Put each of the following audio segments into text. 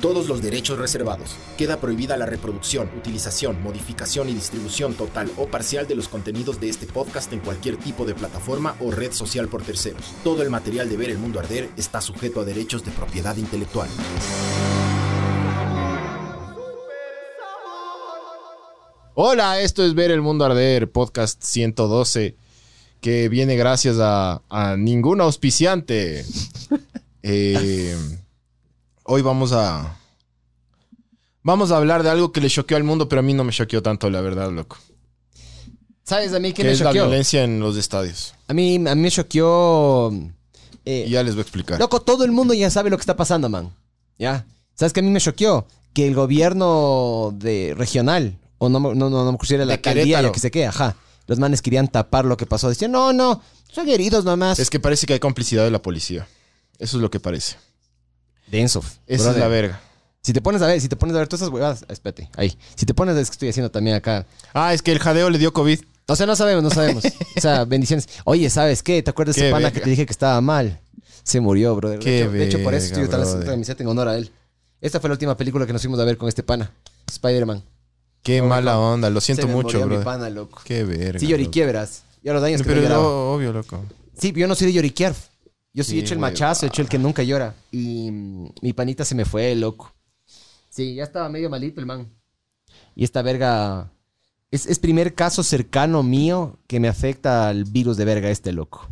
Todos los derechos reservados. Queda prohibida la reproducción, utilización, modificación y distribución total o parcial de los contenidos de este podcast en cualquier tipo de plataforma o red social por terceros. Todo el material de Ver el Mundo Arder está sujeto a derechos de propiedad intelectual. Hola, esto es Ver el Mundo Arder, podcast 112, que viene gracias a, a ningún auspiciante. Eh, hoy vamos a... Vamos a hablar de algo que le choqueó al mundo, pero a mí no me choqueó tanto, la verdad, loco. ¿Sabes a mí qué me es la choqueó? violencia en los estadios. A mí, a mí me choqueó... eh, Y ya les voy a explicar. Loco, todo el mundo ya sabe lo que está pasando, man. ¿Ya? ¿Sabes qué a mí me choqueó? Que el gobierno de regional, o no, me- no, no, no me acuerdo si era la De alcaldía, Querétaro. que sé qué, ajá. Los manes querían tapar lo que pasó. Decían, no, no, son heridos nomás. Es que parece que hay complicidad de la policía. Eso es lo que parece. Denso. Esa brother. es la verga. Si te pones a ver, si te pones a ver todas esas huevadas, espérate, ahí. Si te pones a ver, es que estoy haciendo también acá. Ah, es que el jadeo le dio COVID. O sea, no sabemos, no sabemos. O sea, bendiciones. Oye, ¿sabes qué? ¿Te acuerdas de ese pana verga. que te dije que estaba mal? Se murió, brother. Qué de, hecho, de hecho, por eso verga, estoy tan esta camiseta en honor a él. Esta fue la última película que nos fuimos a ver con este pana. Spider-Man. Qué mala onda. Lo siento Se me mucho, bro. pana, loco. Qué verga. Sí, lloriqué, verás. Y a los daños que Pero obvio, loco. Sí, yo no soy de lloriquear. Yo sí, Sí, he hecho el güey, machazo, he hecho el que nunca llora. Y mm, mi panita se me fue, loco. Sí, ya estaba medio malito el man. Y esta verga... Es, es primer caso cercano mío que me afecta al virus de verga este, loco.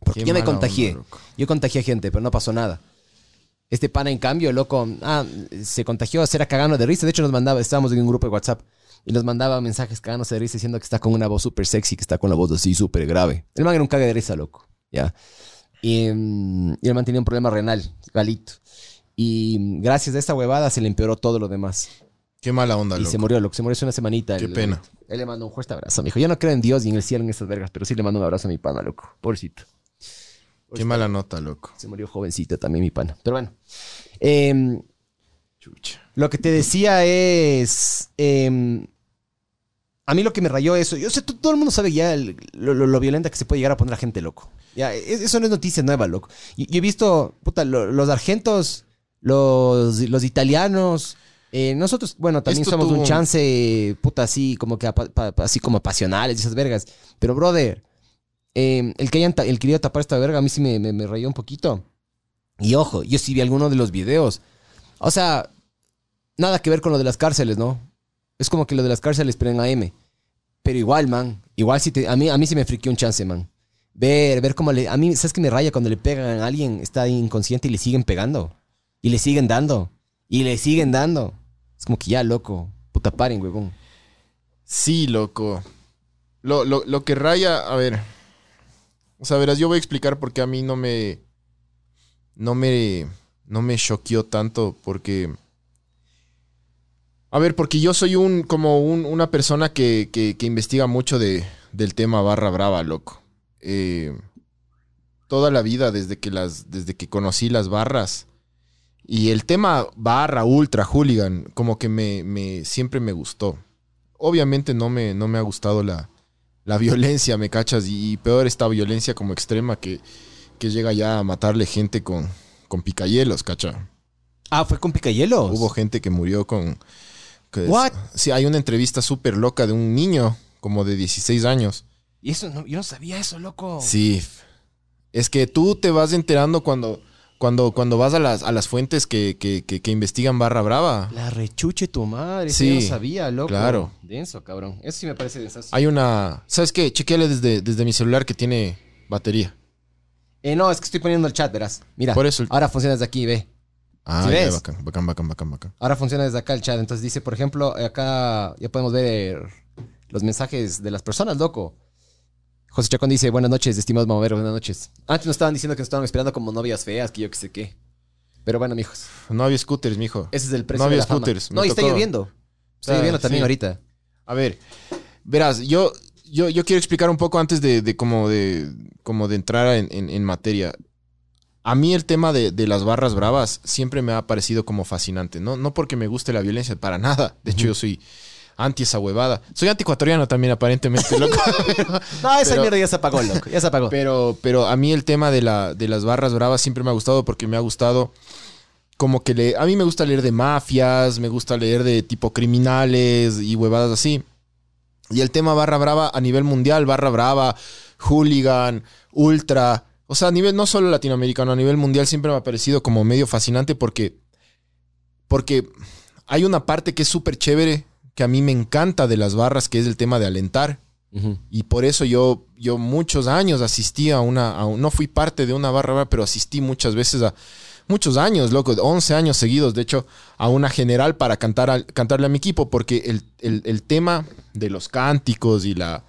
Porque Qué yo me mala contagié. onda, loco. yo contagié gente, pero no pasó nada. Este pana, en cambio, loco, ah, se contagió, se era cagando de risa. De hecho, nos mandaba, estábamos en un grupo de WhatsApp y nos mandaba mensajes cagándose de risa diciendo que está con una voz súper sexy, que está con la voz así súper grave. El man era un cague de risa, loco. Ya. Y, mm, y el man tenía un problema renal, galito. Y gracias a esta huevada se le empeoró todo lo demás. Qué mala onda, Y loco. se murió, loco. Se murió hace una semanita. Qué pena. Él le mandó un fuerte abrazo, mijo. Yo no creo en Dios ni en el cielo en estas vergas, pero sí le mando un abrazo a mi pana, loco. Pobrecito. Qué mala nota, loco. Se murió jovencito también mi pana. Pero bueno. Em, Chucha. lo que te decía es. em, a mí lo que me rayó eso. Yo sé, to- todo el mundo sabe ya el- lo, lo- lo violenta que se puede llegar a poner a gente loco. Ya, es- eso no es noticia nueva, loco. Y yo he visto, puta, lo- los argentos, los, los italianos. eh, nosotros, bueno, también Esto somos tuvo un chance, puta, así como que apa- pa- pa- así como pasionales y esas vergas. Pero, brother, em, el que hayan el querido tapar esta verga a mí sí me, me, me rayó un poquito. Y ojo, yo sí vi alguno de los videos. O sea, nada que ver con lo de las cárceles, ¿no? Es como que lo de las cárceles, pero en AM. Pero igual, man. Igual sí te, a, mí, a mí sí me friqueó un chance, man. Ver, ver cómo le... A mí, ¿sabes qué me raya cuando le pegan a alguien? Está inconsciente y le siguen pegando. Y le siguen dando. Y le siguen dando. Es como que ya, loco. Puta, paren, huevón. Sí, loco. Lo, lo, lo que raya, a ver. O sea, verás, yo voy a explicar por qué a mí no me. No me. No me choqueó tanto. Porque. A ver, porque yo soy un. como un- una persona que, que- que investiga mucho de, del tema barra brava, loco. Eh, toda la vida, desde que las. Desde que conocí las barras. Y el tema barra, ultra, hooligan, como que me, me siempre me gustó obviamente no me, no me ha gustado la, la violencia, ¿me cachas? Y, peor esta violencia como extrema que, que llega ya a matarle gente con, con picayelos, ¿cacha? Ah, fue con picayelos. Hubo gente que murió con... que- What? Sí, hay una entrevista súper loca de un niño como de 16 años. Y eso, no, yo no sabía eso, loco. Sí. Es que tú te vas enterando cuando, cuando, cuando vas a las, a las fuentes que, que, que- que investigan barra brava. La rechuche tu madre. Sí, Sí, yo no sabía, loco. claro. Denso, cabrón. Eso sí me parece denso. Hay una... ¿Sabes qué? Chequeale desde, desde mi celular que tiene batería. Eh, no, es que estoy poniendo el chat, verás. Mira, Por eso el- ahora funciona desde aquí, ve. Ah, ¿Sí ya, ves? bacán, bacán, bacán, bacán, bacán. Ahora funciona desde acá el chat. Entonces dice, por ejemplo, acá ya podemos ver los mensajes de las personas, loco. José Chacón dice, buenas noches, estimados mamoveros, buenas noches. Antes nos estaban diciendo que nos estaban esperando como novias feas, que yo qué sé qué. Pero bueno, mijos, No había scooters, mijo. ese es el precio No había de la fama. scooters, No, y está lloviendo. Está Ah, lloviendo también sí. ahorita. A ver, verás, yo, yo, yo quiero explicar un poco antes de, de como de como de entrar en, en- en materia. A mí el tema de, de las barras bravas siempre me ha parecido como fascinante. No, no porque me guste la violencia, para nada. De hecho, yo soy anti esa huevada. Soy antiecuatoriano también, aparentemente, loco. No, esa Pero- mierda ya se apagó, loco. Ya se apagó. Pero, pero a mí el tema de, la, de las barras bravas siempre me ha gustado porque me ha gustado como que le, a mí me gusta leer de mafias, me gusta leer de tipo criminales y huevadas así. Y el tema barra brava a nivel mundial, barra brava, hooligan, ultra, o sea, a nivel no solo latinoamericano, a nivel mundial siempre me ha parecido como medio fascinante porque, porque hay una parte que es súper chévere, que a mí me encanta de las barras, que es el tema de alentar. Y por eso yo, yo muchos años asistí a una, a un- no fui parte de una barra, pero asistí muchas veces a, muchos años, loco, 11 años seguidos, de hecho, a una general para cantar al- cantarle a mi equipo, porque el, el- el tema de los cánticos y la...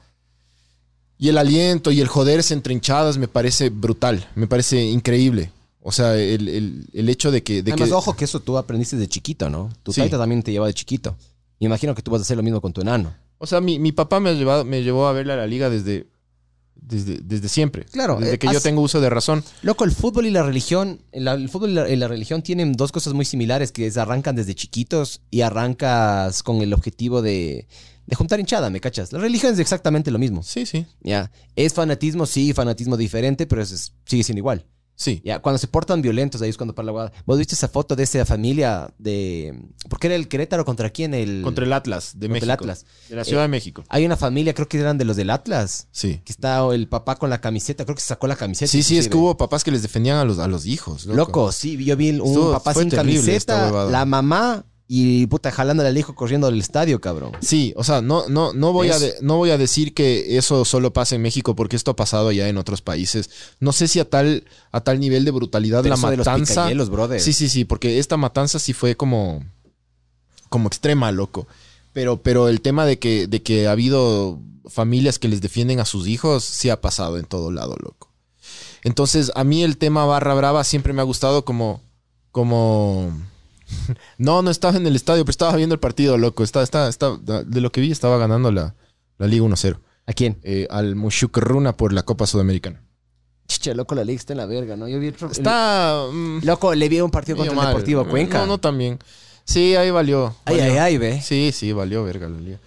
Y el aliento y el joderse entre hinchadas me parece brutal, me parece increíble. O sea, el, el- el hecho de que... De Además, que ojo que eso tú aprendiste de chiquito, ¿no? Tu Sí. taita también te lleva de chiquito. Me imagino que tú vas a hacer lo mismo con tu enano. O sea, mi, mi papá me, ha llevado, me llevó a verle a la liga desde, desde, desde siempre. Claro, Desde eh, que yo has- tengo uso de razón. Loco, el fútbol y la religión, la- el fútbol y la, religión tienen dos cosas muy similares, que es arrancan desde chiquitos y arrancas con el objetivo de, de juntar hinchada, ¿me cachas? La religión es exactamente lo mismo. Sí, sí. Ya, es fanatismo, sí, fanatismo diferente, pero es- es- sigue siendo igual. Sí. Ya, cuando se portan violentos, ahí es cuando para la guada. ¿Vos viste esa foto de esa familia de... ¿Por qué era el Querétaro contra quién? El, Contra el Atlas de México. el Atlas. De la Ciudad de México. Hay una familia, creo que eran de los del Atlas, Sí. que está el papá con la camiseta, creo que se sacó la camiseta. Sí, sí, es que hubo papás que les defendían a los, a los hijos. Loco. Loco, sí, yo vi un Estuvo- papá sin terrible camiseta, la mamá y puta jalándole al hijo corriendo al estadio, cabrón. Sí, o sea, no, no, no, voy a de- no voy a decir que eso solo pasa en México, porque esto ha pasado ya en otros países. No sé si a tal, a tal nivel de brutalidad Pero la de los matanza. brother. Sí, sí, sí, porque esta matanza sí fue como, como extrema, loco. Pero, pero el tema de que, de que ha habido familias que les defienden a sus hijos, sí ha pasado en todo lado, loco. Entonces, a mí el tema barra brava siempre me ha gustado como, como, no, no estaba en el estadio, pero estaba viendo el partido, loco. Está, está, está, de lo que vi, estaba ganando la, la Liga 1-0 ¿A quién? eh, al Mushukruna por la Copa Sudamericana. Chicha, loco, la liga está en la verga, ¿no? Yo vi otro... Está. mm, Loco, le vi un partido contra el mal. Deportivo Cuenca. No, no también. Sí, ahí valió. Ay, valió. ay, ay, ve. Sí, sí, valió verga la liga.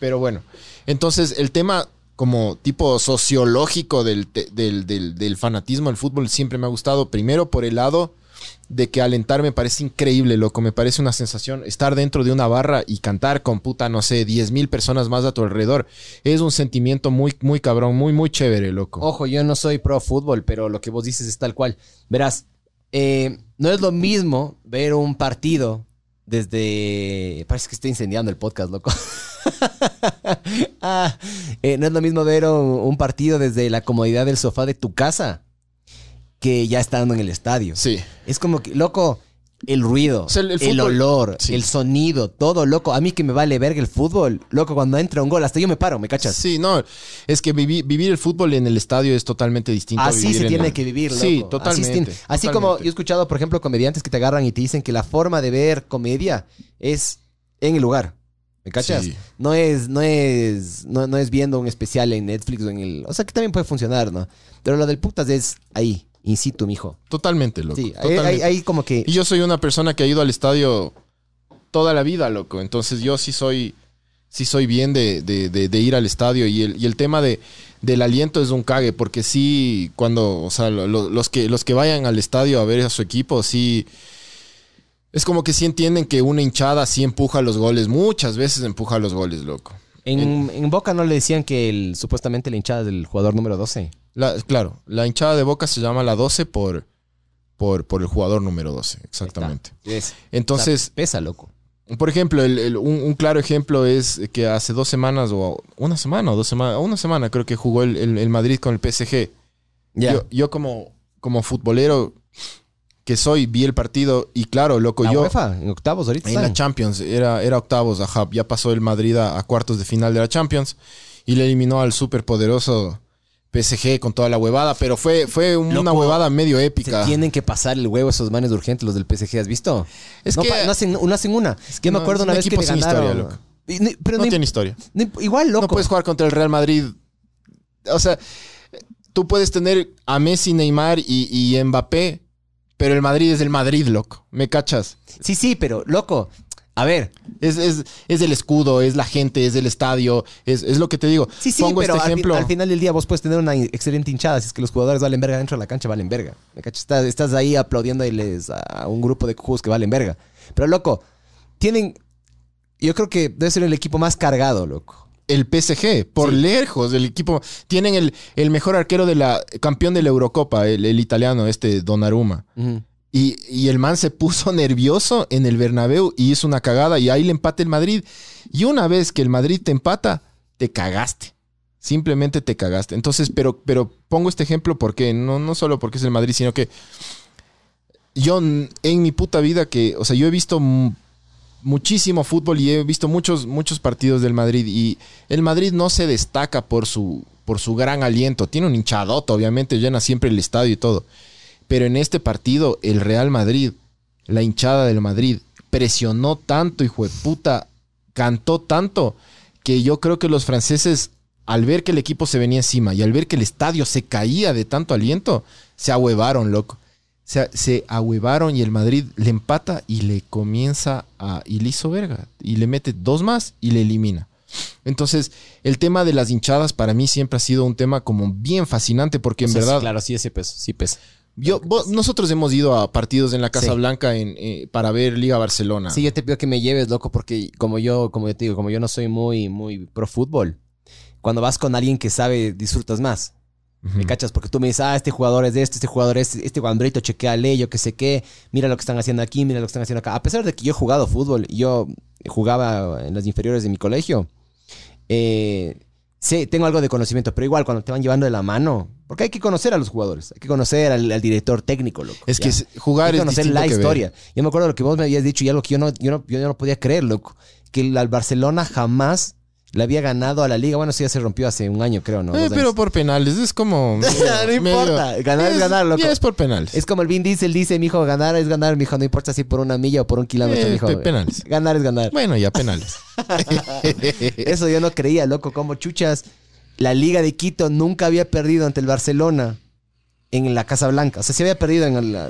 Pero bueno, entonces el tema como tipo sociológico del, del, del- del fanatismo al fútbol siempre me ha gustado. Primero por el lado de que alentar me parece increíble, loco. Me parece una sensación. Estar dentro de una barra y cantar con puta, no sé, 10 mil personas más a tu alrededor. Es un sentimiento muy, muy cabrón, muy, muy chévere, loco. Ojo, yo no soy pro fútbol, pero lo que vos dices es tal cual. Verás, eh, no es lo mismo ver un partido desde... Parece que está incendiando el podcast, loco. Ah, eh, no es lo mismo ver un, un partido desde la comodidad del sofá de tu casa que ya estando en el estadio. Sí. Es como que, loco, el ruido, O sea, el- el, el fútbol- olor, Sí. el sonido, todo, loco. A mí que me vale verga el fútbol, loco, cuando entra un gol, hasta yo me paro, ¿me cachas? Sí, no, es que vivi- vivir el fútbol en el estadio es totalmente distinto. a Así vivir se en tiene que vivir, loco. Sí, totalmente. así como yo he escuchado, por ejemplo, comediantes que te agarran y te dicen que la forma de ver comedia es en el lugar. ¿Me cachas? Sí. No es, no es, no, no es viendo un especial en Netflix o en el. O sea que también puede funcionar, ¿no? Pero lo del putas es ahí, in situ, mijo. Totalmente, loco. Sí, totalmente. ahí como que. Y yo soy una persona que ha ido al estadio toda la vida, loco. Entonces yo sí soy, sí soy bien de, de- de- de ir al estadio. Y el, y el tema de, del aliento es un cague, porque sí, cuando, o sea, lo- lo- los, que, los que vayan al estadio a ver a su equipo, sí. Es como que sí entienden que una hinchada sí empuja los goles. Muchas veces empuja los goles, loco. En, en Boca no le decían que el, supuestamente la hinchada del jugador número 12. La- claro, la hinchada de Boca se llama la 12 por, por, por el jugador número 12, exactamente. Es, Entonces, pesa, loco. por ejemplo, el- el- un, un claro ejemplo es que hace dos semanas, o una semana o dos semanas, una semana creo que jugó el, el- Madrid con el PSG. Yo, yo como, como futbolero que soy, vi el partido y claro, loco, la yo... UEFA, en octavos ahorita. En la. Champions, era, era octavos, ajá. Ya pasó el Madrid a, a cuartos de final de la Champions y le eliminó al superpoderoso PSG con toda la huevada, pero fue, fue una Loco, huevada medio Se épica. tienen que pasar el huevo esos manes urgentes, los del PSG, ¿has visto? Es no, que- no hacen, no hacen una. Yo me no, acuerdo es una un vez que le ganaron. historia, loco. Y no- pero No, no, tiene historia. igual, loco. No puedes jugar contra el Real Madrid. O sea, tú puedes tener a Messi, Neymar y, y Mbappé, pero el Madrid es el Madrid, loco. ¿Me cachas? Sí, sí, pero, loco. A ver, Es, es, es el escudo, es la gente, es el estadio, es, es lo que te digo. Sí, sí, Pongo pero este al, fin- ejemplo. al final del día vos puedes tener una excelente hinchada. Si es que los jugadores valen verga dentro de la cancha, valen verga. Estás, estás ahí aplaudiéndoles a un grupo de cujos que valen verga. Pero, loco, tienen... Yo creo que debe ser el equipo más cargado, loco. el PSG, por Sí. lejos, el equipo. Tienen el, el mejor arquero de la. campeón de la Eurocopa, el, el italiano, este Donnarumma. Y, y el man se puso nervioso en el Bernabéu y hizo una cagada y ahí le empata el Madrid. Y una vez que el Madrid te empata, te cagaste. Simplemente te cagaste. Entonces, pero, pero pongo este ejemplo porque no, no solo porque es el Madrid, sino que yo en mi puta vida que, o sea, yo he visto mu- muchísimo fútbol y he visto muchos, muchos partidos del Madrid y el Madrid no se destaca por su, por su gran aliento. Tiene un hinchadoto, obviamente, llena siempre el estadio y todo. Pero en este partido, el Real Madrid, la hinchada del Madrid, presionó tanto, hijo de puta, cantó tanto, que yo creo que los franceses, al ver que el equipo se venía encima y al ver que el estadio se caía de tanto aliento, se ahuevaron, loco. Se, se ahuevaron y el Madrid le empata y le comienza a. y le hizo verga. Y le mete dos más y le elimina. Entonces, el tema de las hinchadas para mí siempre ha sido un tema como bien fascinante porque en sí, verdad. claro, sí, ese peso, sí pesa. Yo, vos- nosotros hemos ido a partidos en la Casa Sí. Blanca en, eh, para ver Liga Barcelona. Sí, yo te pido que me lleves, loco, porque como yo, como yo te digo, como yo no soy muy, muy pro fútbol, cuando vas con alguien que sabe, disfrutas más. ¿Me cachas? Porque tú me dices, ah, este jugador es de este, este jugador es este guambrito, chequeale, yo qué sé qué, mira lo que están haciendo aquí, mira lo que están haciendo acá. A pesar de que yo he jugado fútbol, yo jugaba en las inferiores de mi colegio, eh, sí, tengo algo de conocimiento, pero igual cuando te van llevando de la mano, porque hay que conocer a los jugadores, hay que conocer al, al director técnico, loco. Es ¿ya? que jugar Hay que es conocer la que ver. historia. Yo me acuerdo de lo que vos me habías dicho y algo que yo no, yo no, yo no podía creer, loco. Que el al Barcelona jamás le había ganado a la liga. Bueno, eso ya se rompió hace un año, creo, ¿no? Eh, pero por penales, es como. No importa, ganar es ganar, loco. Ya es por penales. Es como el Vin Diesel dice, mijo, ganar es ganar, mijo, no importa si por una milla o por un kilómetro, Eh, mijo. pe- penales. Ganar es ganar. Bueno, ya penales. Eso yo no creía, loco, como chuchas. La Liga de Quito nunca había perdido ante el Barcelona en la Casa Blanca. O sea, se había perdido en el, la-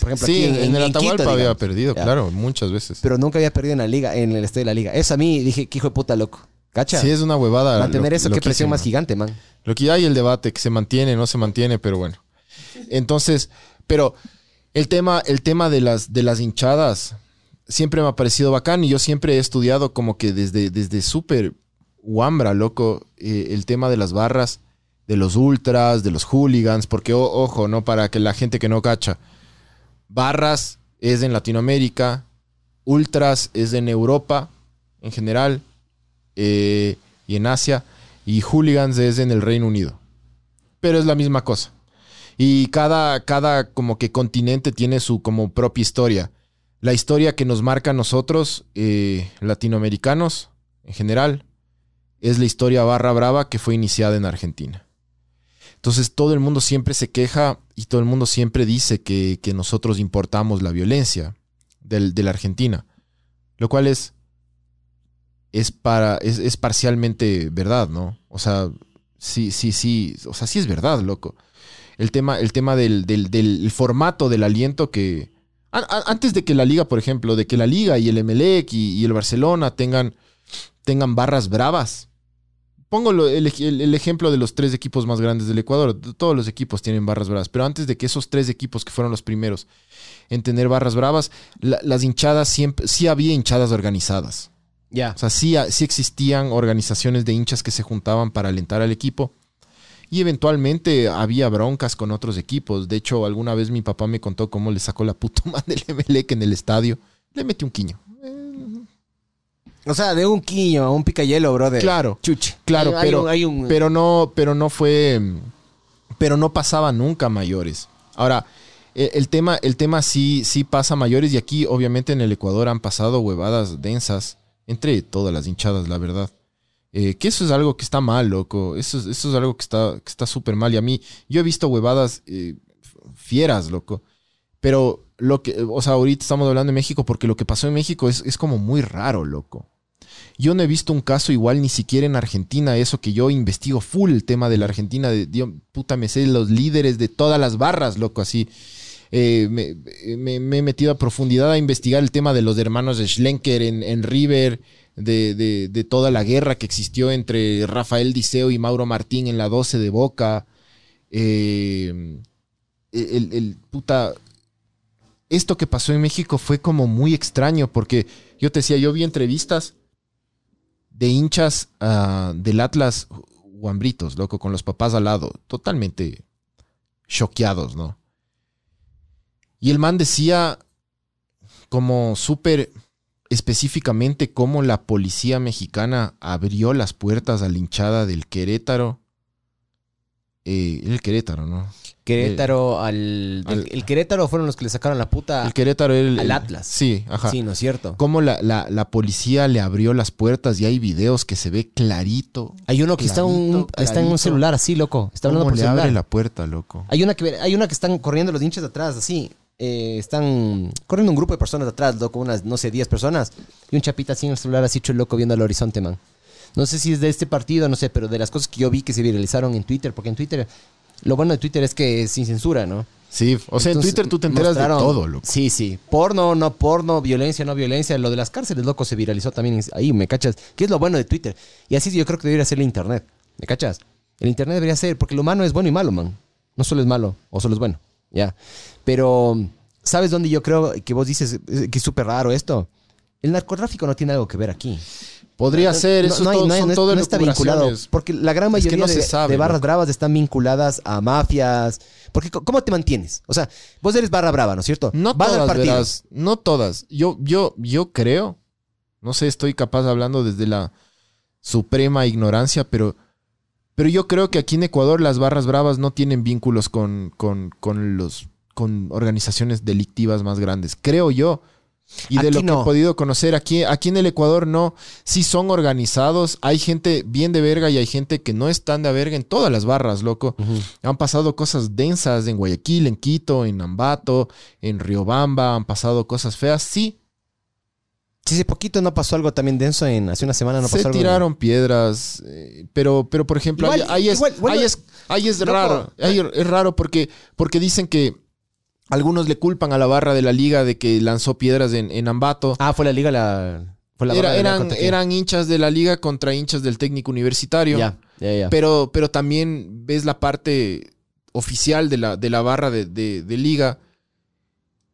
por ejemplo, sí, aquí en, en el Quito, Atahualpa había perdido, Ya. claro, muchas veces. pero nunca había perdido en la liga, en el estadio de la liga. Eso a mí dije, que hijo de puta, loco. ¿Cacha? Sí, es una huevada. Mantener lo- eso, qué presión más gigante, man. Lo que hay el debate, que se mantiene, no se mantiene, pero bueno. Entonces, pero el tema, el tema de las, de las hinchadas siempre me ha parecido bacán y yo siempre he estudiado como que desde, desde súper Wambra, loco, eh, el tema de las barras, de los ultras, de los hooligans, porque o- ojo, ¿no? Para que la gente que no cacha, barras es en Latinoamérica, ultras es en Europa en general eh, y en Asia, y hooligans es en el Reino Unido. Pero es la misma cosa. Y cada, cada como que continente tiene su como propia historia. La historia que nos marca a nosotros, eh, latinoamericanos, en general, es la historia barra brava que fue iniciada en Argentina. Entonces todo el mundo siempre se queja y todo el mundo siempre dice que, que nosotros importamos la violencia del- de la Argentina. Lo cual es, es, para, es, es parcialmente verdad, ¿no? O sea, sí, sí, sí. O sea, sí es verdad, loco. El tema, el tema del, del- del formato del aliento que. antes de que la liga, por ejemplo, de que la liga y el Emelec y, y el Barcelona tengan, tengan barras bravas. Pongo el, el- ejemplo de los tres equipos más grandes del Ecuador. Todos los equipos tienen barras bravas. Pero antes de que esos tres equipos que fueron los primeros en tener barras bravas, la- las hinchadas siempre, sí había hinchadas organizadas. Ya. O sea, sí, sí existían organizaciones de hinchas que se juntaban para alentar al equipo. Y eventualmente había broncas con otros equipos. De hecho, alguna vez mi papá me contó cómo le sacó la puta madre del Emelec en el estadio. Le metió un quiño. O sea, de un quiño a un picayelo, brother. Claro, Chuche. claro, Hay pero, un- hay un- pero no, pero no fue, pero no pasaba nunca mayores. Ahora, el, el tema, el tema sí, sí pasa mayores y aquí, obviamente, en el Ecuador han pasado huevadas densas entre todas las hinchadas, la verdad. Eh, que eso es algo que está mal, loco. Eso, es- eso es algo que está que está súper mal. Y a mí, yo he visto huevadas eh, fieras, loco. Pero lo que, o sea, ahorita estamos hablando de México porque lo que pasó en México es, es como muy raro, loco. Yo no he visto un caso igual ni siquiera en Argentina, eso que yo investigo full el tema de la Argentina, de, yo, puta, me sé los líderes de todas las barras, loco, así. Eh, me, he metido a profundidad a investigar el tema de los hermanos Schlenker en, River, de, de- de toda la guerra que existió entre Rafael Diceo y Mauro Martín en la 12 de Boca. Eh, el. Esto que pasó en México fue como muy extraño porque yo te decía, yo vi entrevistas de hinchas ah, del Atlas Guambritos, loco, con los papás al lado, totalmente choqueados, ¿no? Y el man decía como súper específicamente cómo la policía mexicana abrió las puertas a la hinchada del Querétaro. Eh, el Querétaro, ¿no? Querétaro al, al- El Querétaro fueron los que le sacaron la puta. El Querétaro era el, al Atlas. Sí, ajá. Sí, ¿no es cierto? Cómo la, la- la policía le abrió las puertas y hay videos que se ve clarito. Hay uno que está, un- Clarito, está en un celular así, loco. Está hablando ¿Cómo por le celular. abre la puerta, loco? Hay una que hay una que están corriendo los hinchas de atrás, así. Eh, están corriendo un grupo de personas atrás, loco, unas, no sé, 10 personas. Y un chapita así en el celular, así hecho el loco viendo al horizonte, man. No sé si es de este partido, no sé, pero de las cosas que yo vi que se viralizaron en Twitter, porque en Twitter, lo bueno de Twitter es que es sin censura, ¿no? Sí, o sea, en Twitter tú te enteras mostraron- de todo, loco. Sí, sí. Porno, no porno, violencia, no violencia. Lo de las cárceles, loco, se viralizó también ahí, ¿me cachas? ¿Qué es lo bueno de Twitter? Y así yo creo que debería ser el Internet, ¿me cachas? El Internet debería ser, porque lo humano es bueno y malo, man. No solo es malo, o solo es bueno, ya. Pero, ¿sabes dónde yo creo que vos dices eh, que es súper raro esto? El narcotráfico no tiene algo que ver aquí. Podría ser, eso no todo- no hay- son no- todo no está vinculado. Porque la gran Es que mayoría de, sabe, de barras bravas están vinculadas a mafias. Porque, ¿cómo te mantienes? O sea, vos eres barra brava, ¿no es cierto? No Vas todas, verás, no todas. Yo, yo, yo creo, no sé, estoy capaz hablando desde la suprema ignorancia, pero, pero yo creo que aquí en Ecuador las barras bravas no tienen vínculos con, con, con los, con organizaciones delictivas más grandes. Creo yo. Y de Aquí lo que no. he podido conocer aquí, aquí en el Ecuador no, sí son organizados, hay gente bien de verga y hay gente que no están de verga en todas las barras, loco. Han pasado cosas densas en Guayaquil, en Quito, en Ambato, en Riobamba, han pasado cosas feas. Sí, Sí, hace poquito no pasó algo también denso en hace una semana no se pasó algo. tiraron piedras, eh, pero, pero por ejemplo, Igual- ahí, ahí es, igual- igual- ahí es, ahí es Loco. raro. Ahí es raro porque, porque dicen que algunos le culpan a la barra de la liga de que lanzó piedras en, en Ambato. Ah, fue la liga la fue la Era- barra de la eran, quién? eran hinchas de la liga contra hinchas del técnico universitario. Ya, ya, ya. Pero, pero también ves la parte oficial de la, de la barra de, de- de liga.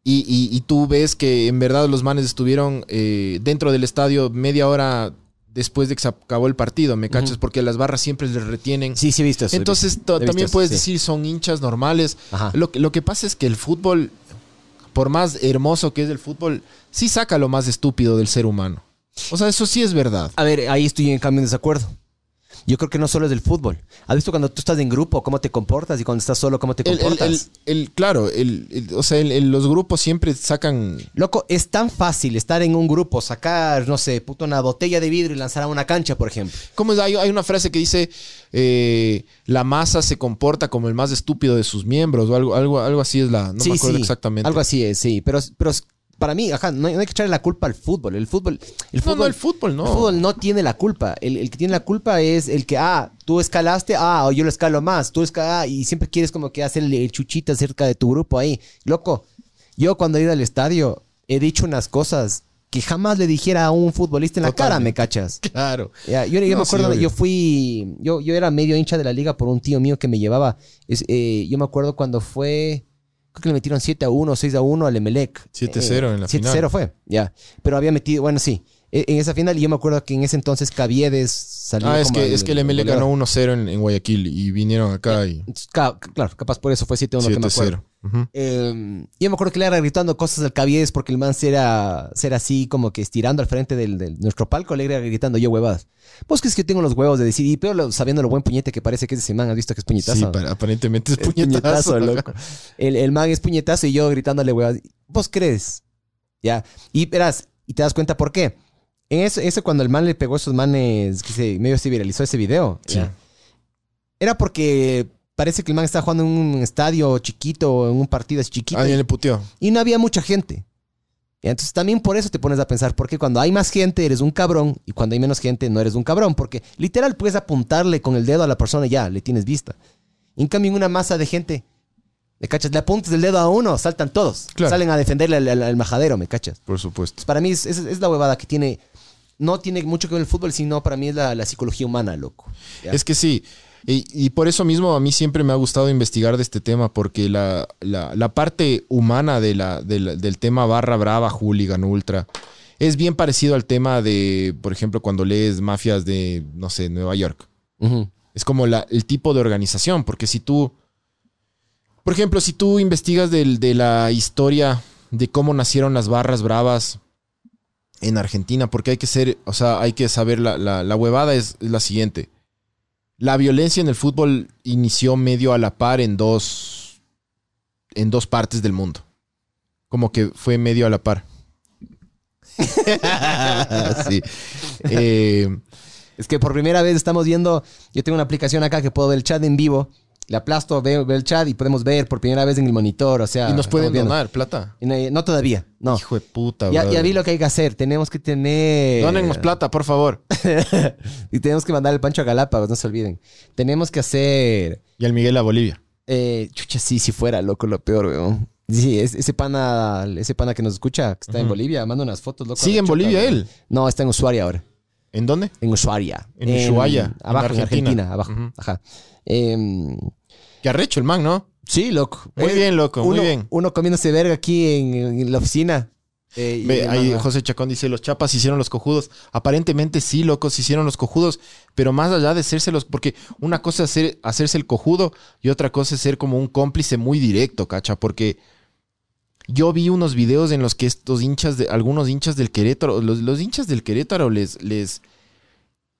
Y, y- y tú ves que en verdad los manes estuvieron eh, dentro del estadio media hora después de que se acabó el partido, ¿me cachas? Porque las barras siempre les retienen. Sí, sí he visto eso. he Entonces visto. He también puedes sí. decir son hinchas normales. Ajá. Lo, lo que pasa es que el fútbol, por más hermoso que es el fútbol, sí saca lo más estúpido del ser humano. O sea, eso sí es verdad. A ver, ahí estoy en cambio en desacuerdo. Yo creo que no solo es del fútbol. ¿Has visto cuando tú estás en grupo cómo te comportas y cuando estás solo cómo te el- comportas? el- el- claro, o sea, los grupos siempre sacan. Loco, es tan fácil estar en un grupo, sacar, no sé, puto, una botella de vidrio y lanzar a una cancha, por ejemplo. ¿Cómo es? Hay, hay una frase que dice: eh, La masa se comporta como el más estúpido de sus miembros, o algo, algo, algo así es la. No sí, me acuerdo sí, exactamente. Algo así es, sí. Pero, pero para mí, ajá, no hay, no hay que echarle la culpa al fútbol. El fútbol, el no, fútbol, no, el fútbol no. el fútbol no tiene la culpa. El, el que tiene la culpa es el que, ah, tú escalaste, ah, o yo lo escalo más. Tú escalas, y siempre quieres como que hacer el, el chuchita cerca de tu grupo ahí. Loco, yo cuando he ido al estadio he dicho unas cosas que jamás le dijera a un futbolista en la cara, ¿me cachas? Claro. Ya, yo, yo No, me acuerdo, yo fui, yo, yo era medio hincha de la liga por un tío mío que me llevaba. Es, eh, yo me acuerdo cuando fue, creo que le metieron 7 a 1, 6 a 1 al Emelec. 7-0 en la 7-0 final. fue, ya. Pero había metido, bueno, sí. E- En esa final, y yo me acuerdo que en ese entonces Caviedes salió. Ah, es como que, es que el ML goleador. ganó 1-0 en, en Guayaquil y vinieron acá y Entonces, ca- claro, capaz por eso fue 7 a 1 que me acuerdo. 7-0. Ujú. Eh, yo me acuerdo que le era gritando cosas al Caviedes porque el man se era, se era así como que estirando al frente del, del- nuestro palco, le era gritando yo huevadas. ¿Vos crees que yo tengo los huevos de decir? Y peor lo- sabiendo lo buen puñete que parece que es ese man, ¿has visto que es puñetazo? Sí, pa- aparentemente es Es puñetazo. puñetazo, loco. El, el man es puñetazo y yo gritándole huevadas. ¿Vos crees? Ya. Y verás, y te das cuenta por qué. En eso, eso cuando el man le pegó a esos manes, que se medio se viralizó ese video. Sí. ya. Era porque parece que el man estaba jugando en un estadio chiquito, en un partido así chiquito. Alguien le puteó. Y no había mucha gente. Entonces también por eso te pones a pensar, porque cuando hay más gente eres un cabrón y cuando hay menos gente no eres un cabrón, porque literal puedes apuntarle con el dedo a la persona y ya, le tienes vista. En cambio, en una masa de gente, ¿me cachas? Le apuntas el dedo a uno, saltan todos. Claro. Salen a defenderle al, al- al majadero, ¿me cachas? Por supuesto. Entonces, para mí es, es- es la huevada que tiene, no tiene mucho que ver el fútbol, sino para mí es la, la psicología humana, loco. Ya. Es que sí. Y, y por eso mismo a mí siempre me ha gustado investigar de este tema, porque la, la- la parte humana de la, de la- del tema barra brava, hooligan, ultra, es bien parecido al tema de, por ejemplo, cuando lees mafias de, no sé, Nueva York. Es como la- el tipo de organización, porque si tú, por ejemplo, si tú investigas del- de la historia de cómo nacieron las barras bravas en Argentina, porque hay que ser, o sea, hay que saber, la, la, la huevada es, la siguiente. La violencia en el fútbol inició medio a la par en dos, en dos partes del mundo. Como que fue medio a la par. sí. Eh, Es que por primera vez estamos viendo, yo tengo una aplicación acá que puedo ver el chat en vivo, le aplasto, veo, veo el chat y podemos ver por primera vez en el monitor, o sea... y nos pueden donar plata. No, no todavía, no. Hijo de puta, Ya, ya vi lo que hay que hacer, tenemos que tener... Dónennos plata, por favor. y tenemos que mandar el pancho a Galápagos, no se olviden. Tenemos que hacer... Y al Miguel a Bolivia. Eh, chucha, sí, si fuera loco, lo peor, weón. Sí, es- ese pana, ese pana que nos escucha, que está en. Bolivia, manda unas fotos, loco. ¿Sigue en Bolivia él? No, está en Ushuaia ahora. ¿En dónde? En Ushuaia. En Ushuaia, en Abajo, en Argentina. Argentina, abajo. Ujú. Ajá. Em, Qué arrecho el man, ¿no? sí, loco. Muy Eh, bien, loco, uno, muy bien. Uno comiéndose verga aquí en, en la oficina. Eh, Ve, ahí José Chacón dice, los chapas hicieron los cojudos. Aparentemente sí, locos, hicieron los cojudos. Pero más allá de hacérselos, porque una cosa es hacer, hacerse el cojudo y otra cosa es ser como un cómplice muy directo, cacha. Porque yo vi unos videos en los que estos hinchas, de, algunos hinchas del Querétaro, los, los hinchas del Querétaro les, les,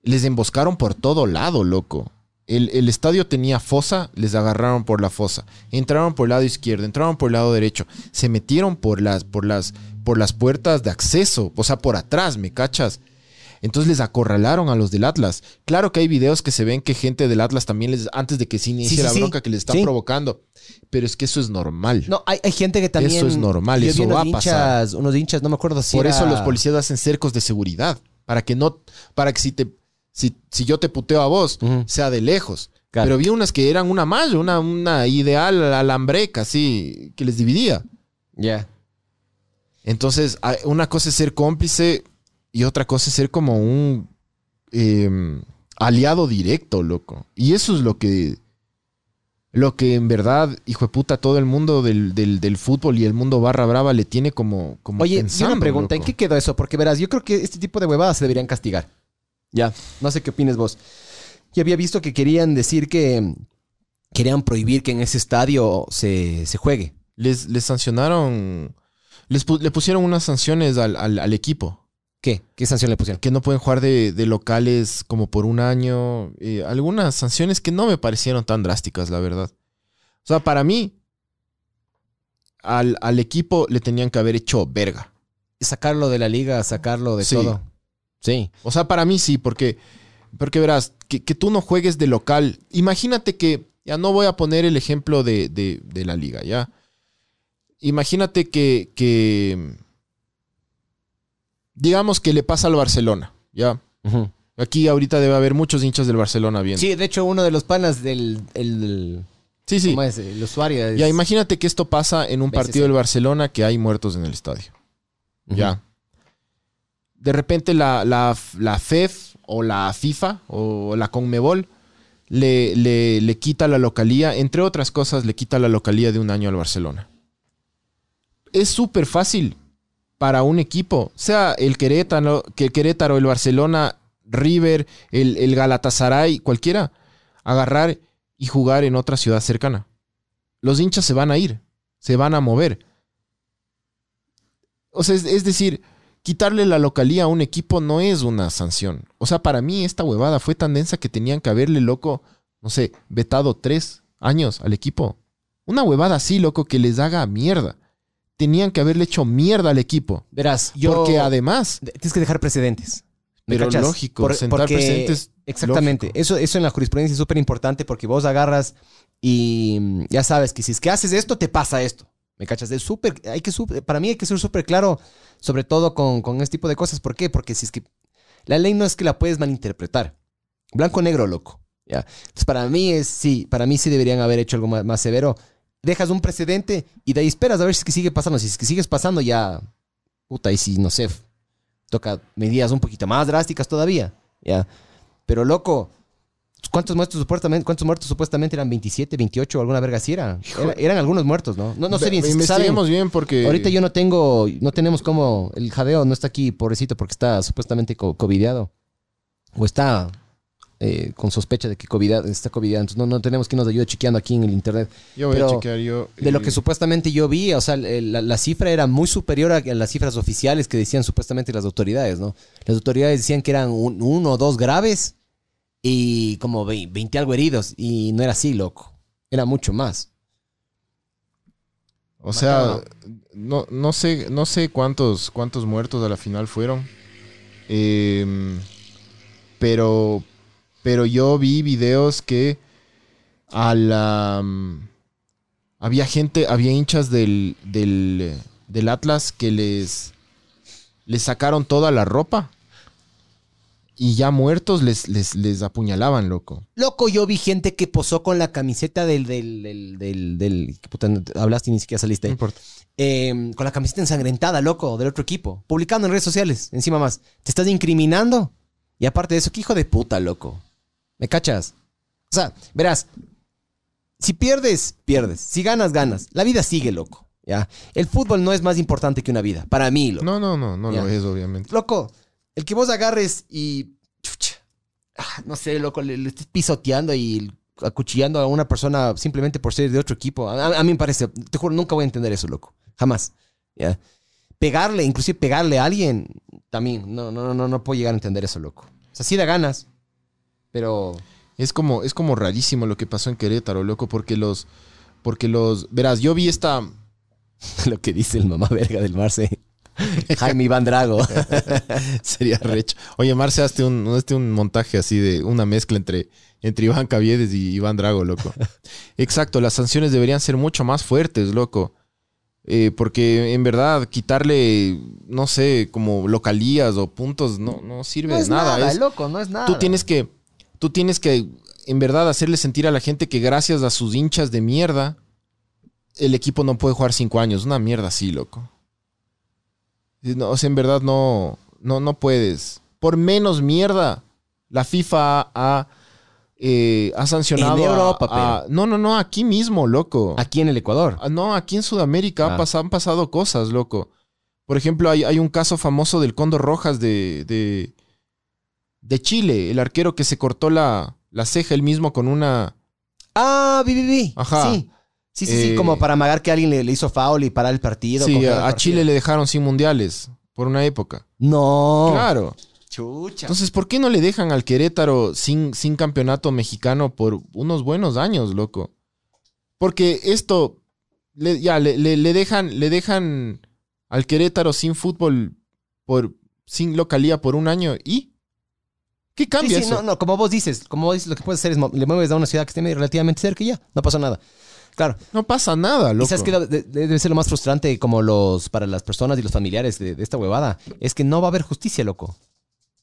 les emboscaron por todo lado, loco. El, el estadio tenía fosa, les agarraron por la fosa. Entraron por el lado izquierdo, entraron por el lado derecho. Se metieron por las, por las, por las puertas de acceso, o sea, por atrás, ¿me cachas? Entonces les acorralaron a los del Atlas. Claro que hay videos que se ven que gente del Atlas también les, antes de que se inicie Sí, sí, la sí. bronca que les están provocando. Pero es que eso es normal. No, hay, hay gente que también... Eso es normal, yo eso unos va a pasar. hinchas, Unos hinchas, no me acuerdo si Por era- eso los policías hacen cercos de seguridad. Para que no, para que si te, si, si yo te puteo a vos, sea de lejos. Claro. Pero vi unas que eran una malla, una, una ideal alambreca, así, que les dividía. Ya. Entonces, una cosa es ser cómplice y otra cosa es ser como un eh, aliado directo, loco. Y eso es lo que, lo que en verdad, hijo de puta, todo el mundo del, del- del fútbol y el mundo barra brava le tiene como, como Oye, y pensando, una pregunta, ¿en qué quedó eso? Porque verás, yo creo que este tipo de huevadas se deberían castigar. Ya, no sé qué opines vos. Yo había visto que querían decir que querían prohibir que en ese estadio se, se juegue. Les, les sancionaron, les le pusieron unas sanciones al, al- al equipo. ¿Qué? ¿Qué sanción le pusieron? Que no pueden jugar de, de locales como por un año. eh, algunas sanciones que no me parecieron tan drásticas, la verdad. O sea, para mí, al, al equipo le tenían que haber hecho verga. Sacarlo de la liga, sacarlo de Sí. todo. Sí. O sea, para mí sí, porque, porque verás, que, que tú no juegues de local. Imagínate que, ya no voy a poner el ejemplo de, de- de la liga, ¿ya? Imagínate que, que, digamos que le pasa al Barcelona, ¿ya? Aquí ahorita debe haber muchos hinchas del Barcelona viendo. Sí, de hecho, uno de los panas del. El, sí. sí. ¿Cómo es? El usuario. es- Ya, imagínate que esto pasa en un partido del Barcelona que hay muertos en el estadio. Ya. De repente la, la, la FEF o la FIFA o la Conmebol le, le, le quita la localía, entre otras cosas, le quita la localía de un año al Barcelona. Es súper fácil para un equipo, sea el Querétaro, que el Querétaro, el Barcelona, River, el, el Galatasaray, cualquiera, agarrar y jugar en otra ciudad cercana. Los hinchas se van a ir, se van a mover. O sea, es, es decir, quitarle la localía a un equipo no es una sanción. O sea, para mí esta huevada fue tan densa que tenían que haberle, loco, no sé, vetado tres años al equipo. Una huevada así, loco, que les haga mierda. Tenían que haberle hecho mierda al equipo. Verás, yo. Porque además, de- Tienes que dejar precedentes. ¿Me pero cachas? lógico, Por- sentar porque- precedentes. Exactamente. lógico. Eso, eso en la jurisprudencia es súper importante porque vos agarras y ya sabes que si es que haces esto, te pasa esto. ¿Me cachas? Es súper, hay que para mí hay que ser súper claro, sobre todo con, con este tipo de cosas. ¿Por qué? Porque si es que la ley no es que la puedes malinterpretar. Blanco negro, loco. ¿ya? Entonces, para mí es, sí, para mí sí deberían haber hecho algo más, más severo. Dejas un precedente y de ahí esperas a ver si es que sigue pasando. Si es que sigues pasando ya, puta, y si, no sé, toca medidas un poquito más drásticas todavía, ¿ya? Pero, loco, ¿cuántos muertos supuestamente, cuántos muertos supuestamente eran? ¿27, 28 o alguna verga así era? Era- eran algunos muertos, ¿no? No, no sé bien. Investiguemos bien porque... Ahorita yo no tengo, no tenemos como, el jadeo no está aquí, pobrecito, porque está supuestamente co- covideado. O está eh, con sospecha de que COVID, está covideado. Entonces no, no tenemos quien nos ayude chequeando aquí en el internet. Yo voy pero a chequear yo... De lo que supuestamente yo vi, o sea, el- la, la cifra era muy superior a las cifras oficiales que decían supuestamente las autoridades, ¿no? Las autoridades decían que eran un- uno o dos graves y como ve- 20 algo heridos. Y no era así, loco. Era mucho más. O sea, no, no sé, no sé cuántos, cuántos muertos a la final fueron. Em, pero, pero yo vi videos que a la mm, había gente, había hinchas del, del, del Atlas que les, les sacaron toda la ropa. Y ya muertos les, les, les apuñalaban, loco. Loco, yo vi gente que posó con la camiseta del. del, del, del, del- ¿qué puta, hablaste y ni siquiera saliste. No importa. Eh, con la camiseta ensangrentada, loco, del otro equipo. Publicando en redes sociales, encima más. Te estás incriminando. Y aparte de eso, qué hijo de puta, loco. ¿Me cachas? O sea, verás. Si pierdes, pierdes. Si ganas, ganas. La vida sigue, loco. ¿Ya? El fútbol no es más importante que una vida. Para mí, loco. No, no, no, no Ya. lo es, obviamente. Loco, el que vos agarres y. ah, no sé, loco, le, le estés pisoteando y acuchillando a una persona simplemente por ser de otro equipo. A, a mí me parece, te juro, nunca voy a entender eso, loco. Jamás. ¿ya? Pegarle, inclusive pegarle a alguien, también. No, no, no, no puedo llegar a entender eso, loco. O sea, sí da ganas, pero. Es como, es como rarísimo lo que pasó en Querétaro, loco, porque los, porque los, verás, yo vi esta, Lo que dice el mamá verga del Marce. Jaime Iván Drago. sería recho. Oye, Marce, hazte un, hazte un montaje así de una mezcla entre, entre Iván Caviedes y Iván Drago, loco. Exacto, las sanciones deberían ser mucho más fuertes, loco. Eh, porque en verdad quitarle, no sé, como localías o puntos no, no sirve de nada. es- loco, no es nada. tú tienes que, tú tienes que, en verdad, hacerle sentir a la gente que gracias a sus hinchas de mierda, el equipo no puede jugar cinco años. Una mierda así, loco. No, o sea, en verdad no, no, no puedes. Por menos mierda, la FIFA ha, eh, ha sancionado. En a- Europa, a- no, no, no, aquí mismo, loco. Aquí en el Ecuador. Ah, No, aquí en Sudamérica Ah. pas- han pasado cosas, loco. Por ejemplo, hay, hay un caso famoso del Cóndor Rojas de, de, de Chile, el arquero que se cortó la, la ceja él mismo con una... Ah, vi, vi, vi. Ajá. Sí. Sí, sí, sí, Eh, como para amagar que alguien le, le hizo foul y parar el partido. Sí, a, partido. Chile le dejaron sin mundiales por una época. No. Claro. Chucha. Entonces, ¿por qué no le dejan al Querétaro sin, sin campeonato mexicano por unos buenos años, loco? Porque esto, le- ya, le, le- le dejan, le dejan al Querétaro sin fútbol, por, sin localía por un año y... ¿Qué Sí, cambia sí, eso? no, no, como vos dices, como vos dices, lo que puedes hacer es le mueves a una ciudad que esté relativamente cerca y ya, no pasó nada. Claro. No pasa nada, Y loco. sabes que debe ser lo más frustrante como los para las personas y los familiares de, de esta huevada. Es que no va a haber justicia, loco.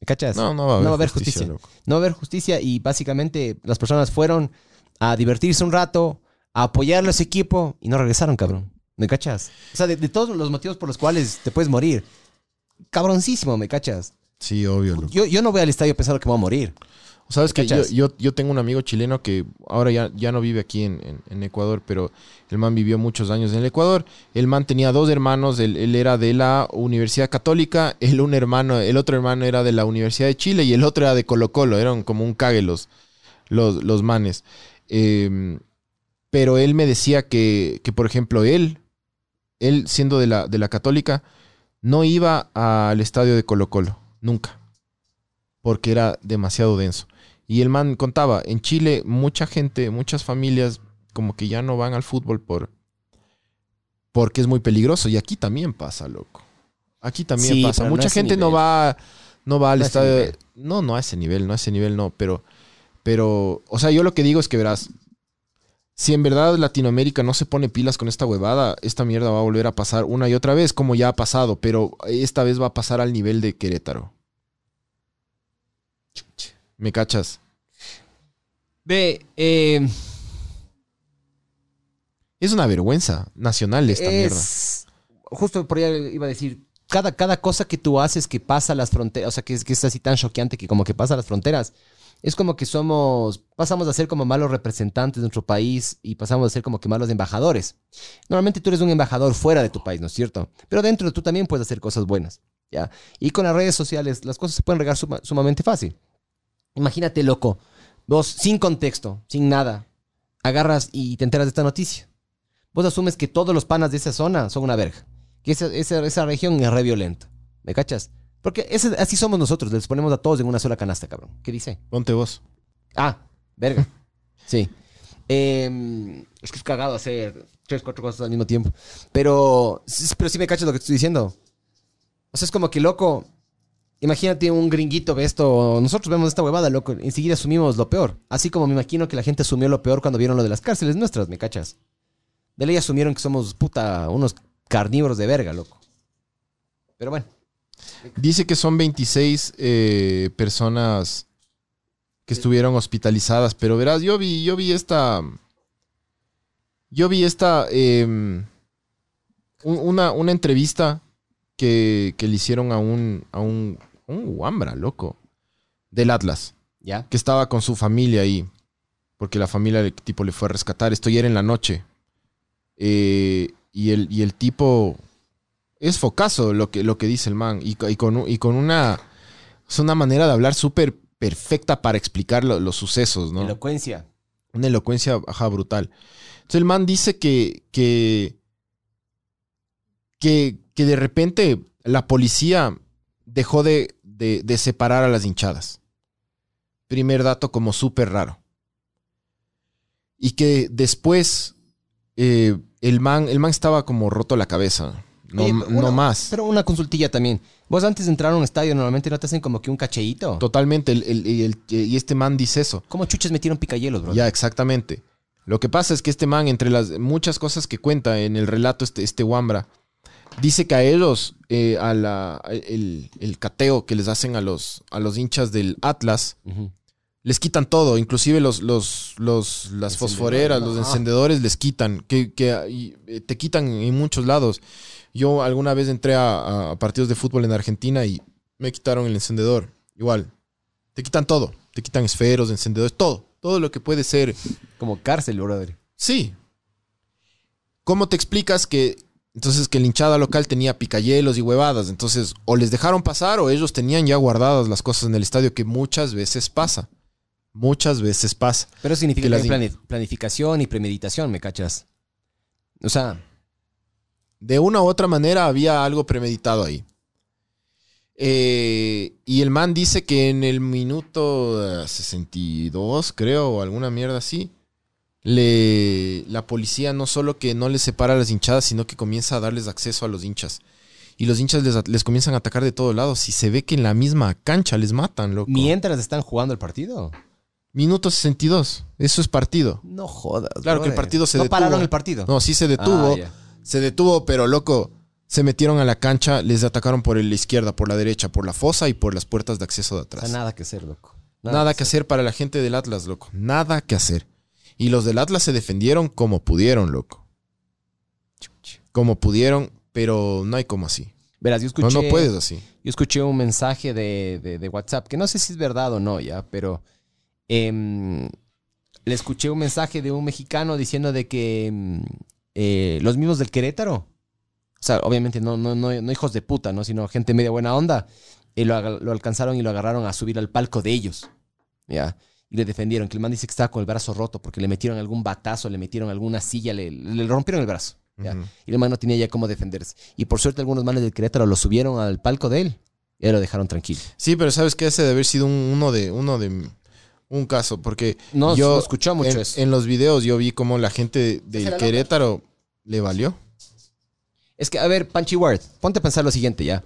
¿Me cachas? No, no va a haber, No va a haber justicia, justicia. loco. No va a haber justicia y básicamente las personas fueron a divertirse un rato, a apoyarle a su equipo y no regresaron, cabrón. ¿Me cachas? O sea, de, de todos los motivos por los cuales te puedes morir. Cabroncísimo, ¿me cachas? Sí, obvio, loco. Yo, yo no voy al estadio pensando que me voy a morir. Sabes que yo, yo, yo tengo un amigo chileno que ahora ya, ya no vive aquí en, en- en Ecuador, pero el man vivió muchos años en el Ecuador. El man tenía dos hermanos, él, él era de la Universidad Católica, el, un hermano, el otro hermano era de la Universidad de Chile y el otro era de Colo Colo, eran como un cague los, los, los manes. Eh, pero él me decía que, que, por ejemplo, él, él siendo de la, de la Católica, no iba al estadio de Colo Colo, nunca, porque era demasiado denso. Y el man contaba, en Chile mucha gente, muchas familias como que ya no van al fútbol por porque es muy peligroso y aquí también pasa, loco. Aquí también Sí, pasa. no Mucha gente no va no va al No estadio. No, no a ese nivel, no a ese nivel no, pero pero o sea, yo lo que digo es que verás si en verdad Latinoamérica no se pone pilas con esta huevada, esta mierda va a volver a pasar una y otra vez, como ya ha pasado, pero esta vez va a pasar al nivel de Querétaro. ¿Me cachas? Ve, eh, Es una vergüenza nacional esta mierda. es... Justo por ahí iba a decir, cada, cada cosa que tú haces que pasa las fronteras, o sea, que es, que es así tan choqueante que como que pasa las fronteras, es como que somos, pasamos a ser como malos representantes de nuestro país y pasamos a ser como que malos embajadores. Normalmente tú eres un embajador fuera de tu país, ¿no es cierto? Pero dentro tú también puedes hacer cosas buenas, ¿ya? Y con las redes sociales las cosas se pueden regar suma- sumamente fácil. Imagínate, loco, vos sin contexto, sin nada, agarras y te enteras de esta noticia. Vos asumes que todos los panas de esa zona son una verga. Que esa, esa, esa región es re violenta. ¿Me cachas? Porque ese- así somos nosotros, les ponemos a todos en una sola canasta, cabrón. ¿Qué dice? Ponte vos. Ah, verga. Sí. Eh, es que es cagado hacer tres, cuatro cosas al mismo tiempo. Pero, pero sí me cachas lo que te estoy diciendo. O sea, es como que, loco, imagínate un gringuito ve esto. Nosotros vemos esta huevada, loco. Enseguida asumimos lo peor. Así como me imagino que la gente asumió lo peor cuando vieron lo de las cárceles nuestras, ¿me cachas? De ley asumieron que somos, puta, unos carnívoros de verga, loco. Pero bueno. Dice que son 26 eh, personas que estuvieron hospitalizadas, pero verás, yo vi, yo vi esta, yo vi esta, eh, un- una, una entrevista que, que le hicieron a un, a un, un Wambra, loco, del Atlas, ¿Ya? que estaba con su familia ahí, porque la familia del tipo le fue a rescatar. Esto ya era en la noche. Eh, y, el, y el tipo es focazo lo que, lo que dice el man. Y, co- y con, y con una, es una manera de hablar súper perfecta para explicar lo- los sucesos, ¿no? Elocuencia. Una elocuencia ajá, brutal. Entonces el man dice que, que, que, que de repente la policía dejó de, de- de separar a las hinchadas. Primer dato como súper raro. Y que después eh, el, man, el man estaba como roto la cabeza. No, Oye, no más. Pero una consultilla también. Vos antes de entrar a un estadio normalmente no te hacen como que un cacheíto. Totalmente. el- el- y el- y este man dice eso. ¿Cómo chuches metieron picayelos, bro? Ya, exactamente. Lo que pasa es que este man, entre las muchas cosas que cuenta en el relato, este, este Wambra, dice que a ellos, eh, a la, el, el cateo que les hacen a los, a los hinchas del Atlas, les quitan todo, inclusive los, los, los, las fosforeras, los encendedores les quitan, que, que y, eh, te quitan en muchos lados. Yo alguna vez entré a, a partidos de fútbol en Argentina y me quitaron el encendedor. Igual, te quitan todo, te quitan esferos, encendedores, todo, todo lo que puede ser Como cárcel, brother. Sí. ¿Cómo te explicas que entonces que la hinchada local tenía picayelos y huevadas? Entonces, o les dejaron pasar o ellos tenían ya guardadas las cosas en el estadio, que muchas veces pasa. Muchas veces pasa. Pero significa Que que, las hay in- plani- planificación y premeditación, ¿me cachas? O sea, De una u otra manera había algo premeditado ahí. Eh, y el man dice que en el minuto eh, 62, creo, o alguna mierda así, le, la policía no solo que no les separa a las hinchadas, sino que comienza a darles acceso a los hinchas. Y los hinchas les, les comienzan a atacar de todos lados. Y se ve que en la misma cancha les matan, loco. mientras están jugando el partido. Minuto 62. Eso es partido. No jodas. Claro que el partido se no detuvo. pararon el partido. No, sí se detuvo. Ah. Se detuvo, pero loco, se metieron a la cancha, les atacaron por la izquierda, por la derecha, por la fosa y por las puertas de acceso de O sea, atrás. nada que hacer, loco. Nada, que hacer para la gente del Atlas, loco. Nada que hacer. Y los del Atlas se defendieron como pudieron, loco. Como pudieron, pero no hay como así. Verás, yo escuché, No, no puedes así. yo escuché un mensaje de, de- de WhatsApp, que no sé si es verdad o no, ya, pero em, le escuché un mensaje de un mexicano diciendo de que em, eh, los mismos del Querétaro, o sea, obviamente no, no, no, no hijos de puta, ¿no? sino gente media buena onda, eh, lo, lo alcanzaron y lo agarraron a subir al palco de ellos, ¿ya? Y le defendieron, que el man dice que estaba con el brazo roto porque le metieron algún batazo, le metieron alguna silla, le, le rompieron el brazo. Y el man no tenía ya cómo defenderse. Y por suerte algunos manes del Querétaro lo subieron al palco de él y lo dejaron tranquilo. Sí, pero sabes que ese debe haber sido un- uno de uno de un caso, porque No, yo escuchó mucho en, eso. en los videos yo vi como la gente del. Querétaro le valió. Es que, a ver, Punchy Ward, ponte a pensar lo siguiente, ¿ya?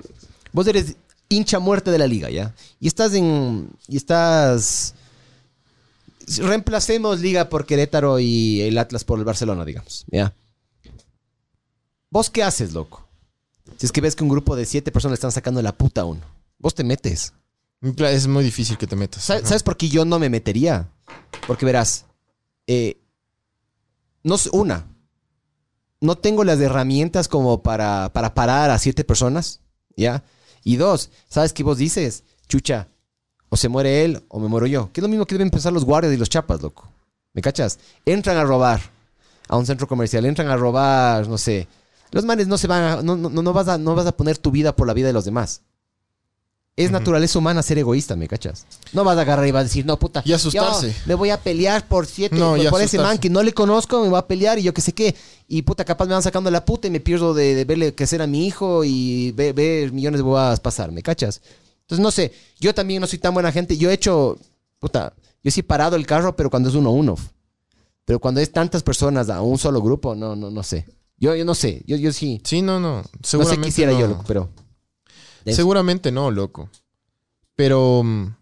Vos eres hincha muerte de la liga, ¿ya? Y estás en... Y estás... reemplacemos Liga por Querétaro y el Atlas por el Barcelona, digamos. ¿Ya? ¿Vos qué haces, loco? Si es que ves que un grupo de siete personas le están sacando la puta a uno. Vos te metes. Claro, Es muy difícil que te metas. ¿Sabes, sabes por qué yo no me metería? Porque verás, eh, no una, no tengo las herramientas como para, para parar a siete personas, ¿ya? Y dos, ¿sabes qué vos dices? Chucha, o se muere él o me muero yo. Que es lo mismo que deben pensar los guardias y los chapas, loco. ¿Me cachas? Entran a robar a un centro comercial, entran a robar, no sé. Los manes no se van a, no, no, no vas a, no vas a poner tu vida por la vida de los demás. Es naturaleza humana ser egoísta, ¿me cachas? No vas a agarrar y vas a decir, no, puta. Y asustarse. yo me voy a pelear por siete, No, por, por ese man que no le conozco, me voy a pelear y yo qué sé qué. Y puta, capaz me van sacando la puta y me pierdo de, de verle crecer a mi hijo y ve- ver millones de bobadas pasar, ¿me cachas? Entonces, no sé, yo también no soy tan buena gente. Yo he hecho, puta, yo sí he parado el carro, pero cuando es uno a uno. Pero cuando es tantas personas a un solo grupo, no, no, no sé. Yo, yo no sé, yo, yo sí. Sí, no, no. No sé Seguramente hiciera no. yo, loco, pero... Seguramente no, loco. Pero, mm,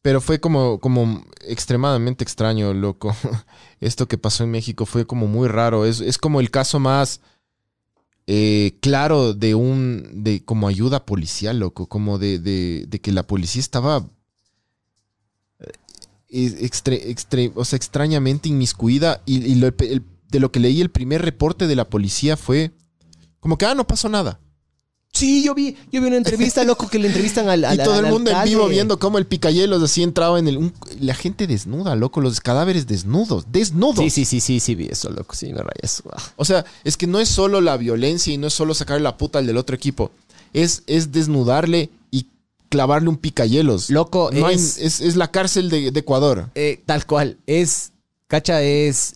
pero fue como, como extremadamente extraño, loco. Esto que pasó en México fue como muy raro. Es, es como el caso más eh, claro de un, de como ayuda policial, loco. Como de, de, de que la policía estaba eh, extre- extre- o sea, extrañamente inmiscuida. Y, y lo- de lo que leí, el primer reporte de la policía fue como que, ah, no pasó nada. Sí, yo vi, yo vi una entrevista, loco, que le entrevistan al, al y todo al el mundo en vivo viendo cómo el picayelos así entraba en el... un- la gente desnuda, loco, los cadáveres desnudos, desnudos. Sí, sí, sí, sí, sí, vi eso, loco, sí, me rayas. Ah. O sea, es que no es solo la violencia y no es solo sacarle la puta al del otro equipo. Es, es desnudarle y clavarle un picayelos. Loco, No hay- es, es, es la cárcel de, de Ecuador. eh, tal cual, es, cacha, es,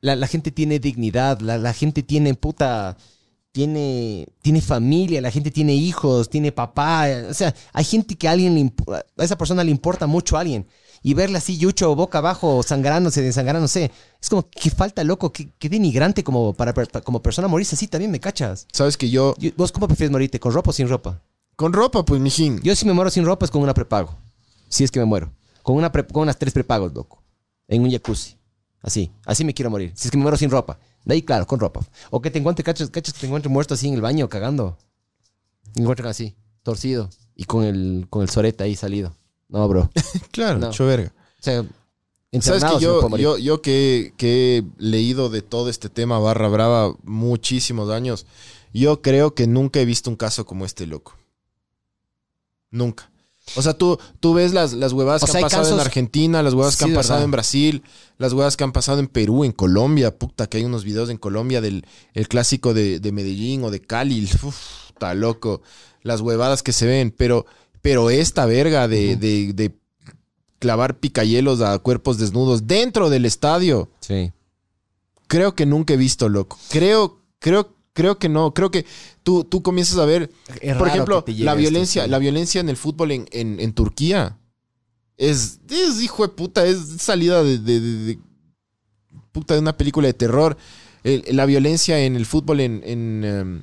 la, la gente tiene dignidad, la, la gente tiene puta, tiene, tiene familia, la gente tiene hijos, tiene papá, o sea, hay gente que a alguien le a esa persona le importa mucho a alguien. Y verla así, yucho, boca abajo, sangrándose, desangrándose. Es como que falta, loco, que, que denigrante como para, como persona morirse así también, ¿me cachas? Sabes que yo... Yo- ¿Vos cómo prefieres morirte? ¿Con ropa o sin ropa? Con ropa, pues, mijín. Yo si me muero sin ropa es con una prepago. Si es que me muero. Con, una pre- con unas tres prepagos, loco. En un jacuzzi. Así. Así me quiero morir. Si es que me muero sin ropa. De ahí, claro, con ropa. O que te encuentre, cachas, cachas que te encuentre muerto así en el baño, cagando. Me encuentran así, torcido. Y con el, con el sorete ahí salido. No, bro. O Claro, No. hecho verga. sea, Sabes que yo, yo, yo que, que he leído de todo este tema barra brava muchísimos años, yo creo que nunca he visto un caso como este loco. Nunca. O sea, tú, tú ves las, las huevadas O que sea, han pasado en Argentina, las huevadas que han pasado verdad. en Brasil, las huevadas que han pasado en Perú, en Colombia, puta, que hay unos videos en Colombia del el clásico de, de Medellín o de Cali, uf, está loco, las huevadas que se ven, pero, pero esta verga de, de, de clavar picayelos a cuerpos desnudos dentro del estadio, Sí. creo que nunca he visto, loco. Creo, creo, creo que no. Creo que tú, tú comienzas a ver, Es por ejemplo, la esto, violencia, sí. la violencia en el fútbol en, en- en Turquía es, es hijo de puta, es salida de, de- de- de- puta de una película de terror. El- la violencia en el fútbol en, en, em,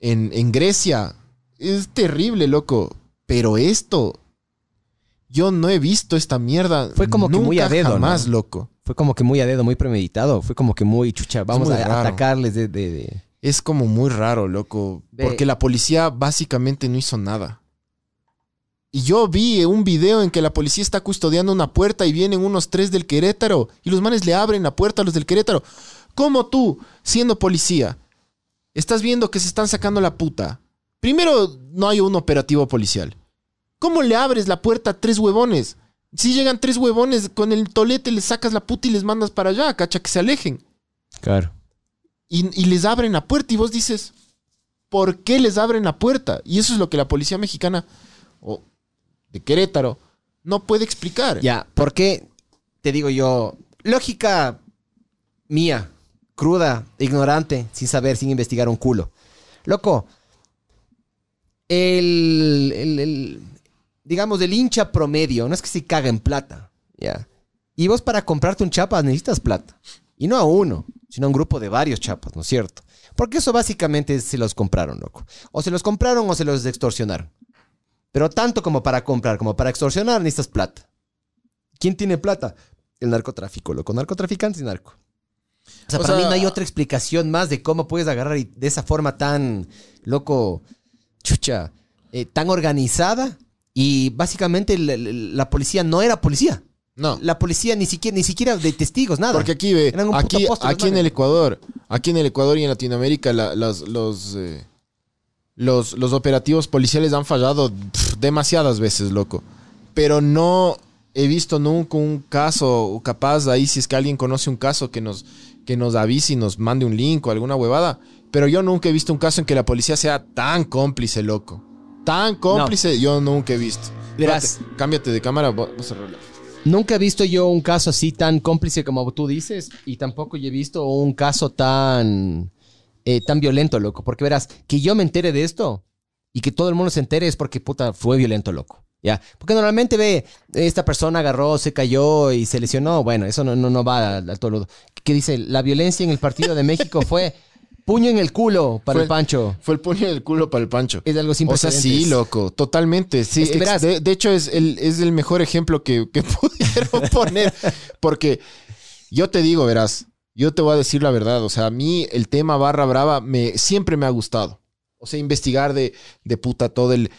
en, en Grecia es terrible, loco. Pero esto, yo no he visto esta mierda. Fue como que muy a dedo, ¿no? jamás, loco. Fue como que muy a dedo, muy premeditado. Fue como que muy chucha. Vamos muy a raro. atacarles de- de- de... Es como muy raro, loco. Porque la policía básicamente no hizo nada. Y yo vi un video en que la policía está custodiando una puerta y vienen unos tres del Querétaro y los manes le abren la puerta a los del Querétaro. ¿Cómo tú, siendo policía, estás viendo que se están sacando la puta? Primero, no hay un operativo policial. ¿Cómo le abres la puerta a tres huevones? Si llegan tres huevones, con el tolete les sacas la puta y les mandas para allá, cacha, que se alejen Claro. y, y les abren la puerta y vos dices, ¿por qué les abren la puerta? Y eso es lo que la policía mexicana de Querétaro no puede explicar. Ya, ¿por qué te digo yo? Lógica mía, cruda, ignorante, sin saber, sin investigar un culo. Loco, el, el- digamos, el hincha promedio, no es que se caga en plata, ya. Y vos para comprarte un chapas necesitas plata. Y no a uno, sino a un grupo de varios chapas, ¿no es cierto? Porque eso básicamente se los compraron, loco. O se los compraron o se los extorsionaron. Pero tanto como para comprar, como para extorsionar, necesitas plata. ¿Quién tiene plata? el narcotráfico, loco. Narcotraficantes y narco. O sea, O para mí no hay otra explicación más de cómo puedes agarrar y de esa forma tan, loco, chucha, eh, tan organizada. Y básicamente la, la- la policía no era policía. No. La policía ni siquiera, ni siquiera de testigos, nada. Porque aquí ve, aquí, aquí en el Ecuador, aquí en el Ecuador y en Latinoamérica, la- los, los, eh, los, los operativos policiales han fallado demasiadas veces, loco. Pero no he visto nunca un caso, capaz ahí si es que alguien conoce un caso que nos, que nos avise y nos mande un link o alguna huevada. Pero yo nunca he visto un caso en que la policía sea tan cómplice, loco. Tan cómplice, yo nunca he visto. Verás. Cámbiate de cámara, vamos a rolar. Nunca he visto yo un caso así tan cómplice como tú dices y tampoco he visto un caso tan, eh, tan violento, loco. Porque verás, que yo me entere de esto y que todo el mundo se entere es porque, puta, fue violento, loco. Ya, porque normalmente ve, esta persona agarró, se cayó y se lesionó. Bueno, eso no, no, no va a, a todo lo... Que dice, la violencia en el partido de México fue puño en el culo para Fue- el Pancho. Fue el puño del culo para el Pancho. Es algo sin O sea, sí, loco, totalmente. Sí, Es que ex- verás- de, de hecho es el, es el mejor ejemplo que, que pudieron poner. Porque yo te digo, verás, yo te voy a decir la verdad. O sea, a mí el tema barra brava me, siempre me ha gustado. O sea, investigar de, de puta todo el,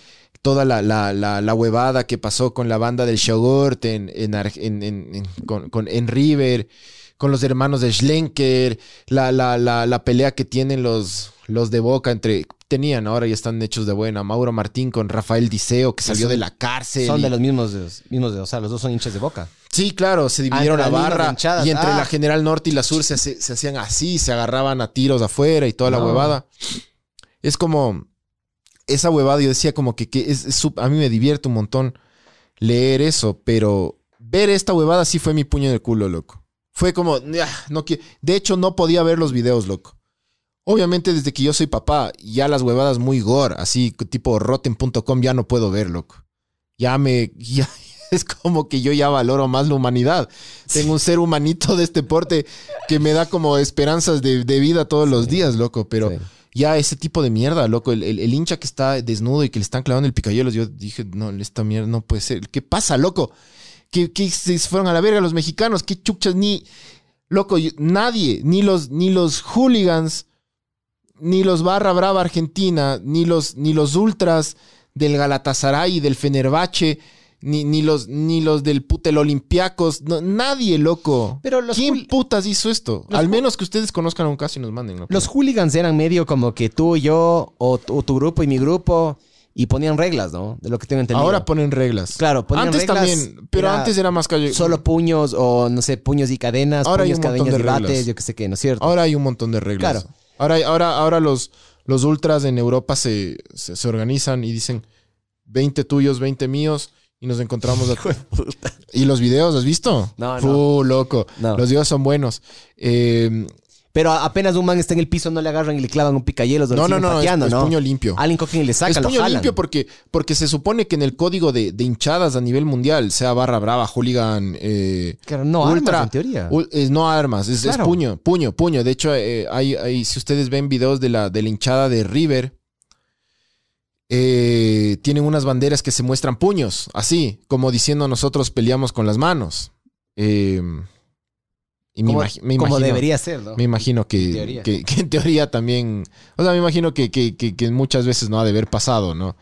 toda la, la, la, la huevada que pasó con la banda del Shogurt en, en, en, con- con- en River, con los hermanos de Schlenker, la, la, la, la pelea que tienen los, los de Boca entre... Tenían, ahora ya están hechos de buena. Mauro Martín con Rafael Diceo, que salió Son- de la cárcel. Son y- de los mismos, de los mismos de, o sea, los dos son hinchas de boca. Sí, claro, se dividieron Ah, la barra y entre Ah. la General Norte y la Sur se, se hacían así, se agarraban a tiros afuera y toda la No. huevada. Es como esa huevada, yo decía como que, que es, a mí me divierte un montón leer eso, pero ver esta huevada sí fue mi puño en el culo, loco. Fue como, "Ah, no de hecho no podía ver los videos, loco. Obviamente desde que yo soy papá, ya las huevadas muy gore, así tipo rotten.com ya no puedo ver, loco. Ya me, ya, es como que yo ya valoro más la humanidad. Tengo un ser humanito de este porte que me da como esperanzas de, de vida todos los días, loco. Pero ya ese tipo de mierda, loco. El, el- el hincha que está desnudo y que le están clavando el picayelos, yo dije, no, esta mierda no puede ser. ¿Qué pasa, loco? Que, que se fueron a la verga los mexicanos, qué chuchas, ni. Loco, yo- nadie, ni los, ni los hooligans, ni los barra brava argentina, ni los, ni los ultras del Galatasaray y del Fenerbahce, ni, ni, los, ni los del putel Olympiacos, no, nadie, loco. Pero los ¿Quién putas hizo esto? Al menos que ustedes conozcan un caso y nos manden. loco. Los hooligans eran medio como que tú y yo, o, tu- o tu grupo y mi grupo, y ponían reglas, ¿no? De lo que tengo entendido. Ahora ponen reglas. Claro, ponían Antes reglas, también, pero era antes era más calle. Solo puños, o no sé, puños y cadenas, Ahora hay puños, un montón cadenas de y bates, yo qué sé qué, ¿no es cierto? Ahora hay un montón de reglas. Claro. Ahora, hay- ahora, ahora los, los ultras en Europa se, se, se organizan y dicen 20 tuyos, 20 míos y nos encontramos. a- ¿Y los videos has visto? No, no. Loco. No. Los videos son buenos. Eh, Pero apenas un man está en el piso, no le agarran y le clavan un picayelos, no, no, no, es, pateando, es ¿no? puño limpio. Alguien cogen y le sacan, es lo puño jalan. limpio porque, porque se supone que en el código de, de hinchadas a nivel mundial, sea barra brava, hooligan, eh, Claro, no ultra, armas, en teoría. es no armas, es, puño, puño, puño. De hecho, eh, hay, hay- si ustedes ven videos de la, de la hinchada de River, eh, tienen unas banderas que se muestran puños, así, como diciendo nosotros peleamos con las manos. Eh, y me, imagi- imagino, debería ser, ¿no? me imagino que, En teoría. que, que en teoría también, o sea, me imagino que, que- muchas veces no ha de haber pasado, ¿no?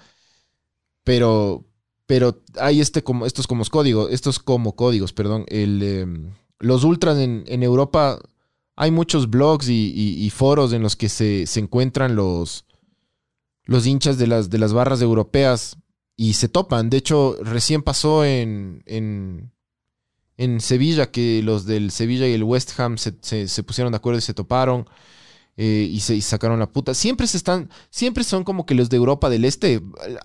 Pero, pero hay este como, estos como códigos, estos como códigos, perdón. El, em, los ultras en, en Europa, hay muchos blogs y, y- y foros en los que se, se encuentran los, los hinchas de las, de las barras europeas y se topan. De hecho, recién pasó en, en, en Sevilla que los del Sevilla y el West Ham se, se- pusieron de acuerdo y se toparon. eh, y se sacaron la puta. Siempre se están, siempre son como que los de Europa del Este eh,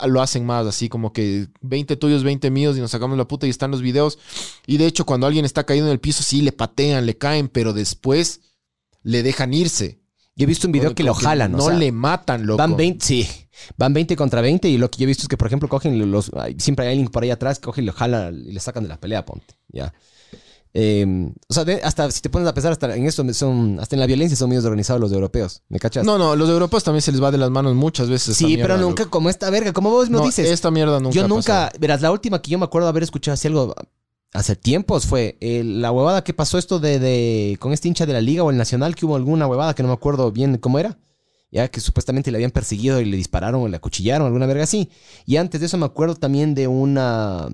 lo hacen más, así como que 20 tuyos, 20 míos y nos sacamos la puta y están los videos. Y de hecho, cuando alguien está caído en el piso, sí le patean, le caen, pero después le dejan irse. Yo he visto un video que lo jalan, No o sea, le matan, loco. Van 20, sí. Van 20 contra 20 y lo que yo he visto es que, por ejemplo, cogen los... Siempre hay alguien por ahí atrás que coge y lo jala y le sacan de la pelea, ponte. Ya. Eh, o sea, de- hasta si te pones a pensar, hasta en esto son... Hasta en la violencia son medios organizados los europeos. ¿Me cachas? No, no, los europeos también se les va de las manos muchas veces. sí, pero nunca loco. como esta verga. Como vos me No, dices. Esta mierda nunca. yo nunca... Verás, la última que yo me acuerdo haber escuchado así algo hace tiempos fue eh, la huevada que pasó esto de, de- con este hincha de la liga o el nacional que hubo alguna huevada que no me acuerdo bien cómo era. Ya que supuestamente le habían perseguido y le dispararon o le acuchillaron, alguna verga así. Y antes de eso me acuerdo también de una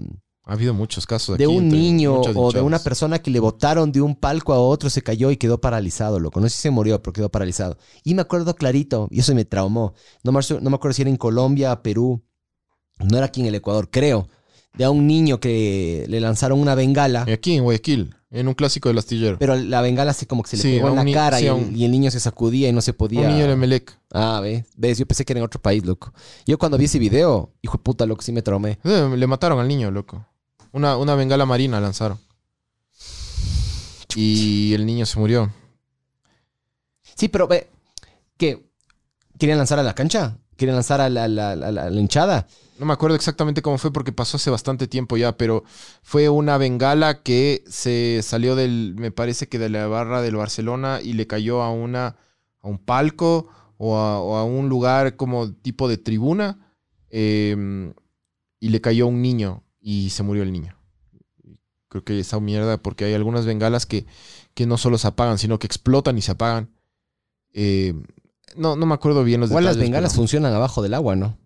Ha habido muchos casos de aquí un niño o de una persona que le botaron de un palco a otro, se cayó y quedó paralizado, loco. No sé si se murió, pero quedó paralizado. Y me acuerdo clarito, y eso me traumó. No me, no me acuerdo si era en Colombia, Perú, no era aquí en el Ecuador, creo. De a un niño que le lanzaron una bengala, Y aquí en Guayaquil, en un clásico del astillero. pero la bengala se como que se le Sí, pegó en la cara sí, y, el, un- y el niño se sacudía y no se podía. Un niño de Melec. Ah, ¿ves? ¿ves? Yo pensé que era en otro país, loco. Yo cuando vi ese video, hijo de puta, loco, sí me traumé. Le mataron al niño, loco. Una, una bengala marina lanzaron. Y el niño se murió. Sí, pero ve, ¿qué? ¿Querían lanzar a la cancha? ¿Querían lanzar a la, la- la- la- la hinchada? No me acuerdo exactamente cómo fue porque pasó hace bastante tiempo ya, pero fue una bengala que se salió del, me parece que de la barra del Barcelona y le cayó a una, a un palco o a, o a un lugar como tipo de tribuna eh, y le cayó a un niño y se murió el niño. Creo que esa mierda porque hay algunas bengalas que, que no solo se apagan, sino que explotan y se apagan. Eh, no, no me acuerdo bien los Igual las detalles. bengalas pero- funcionan abajo del agua, ¿no?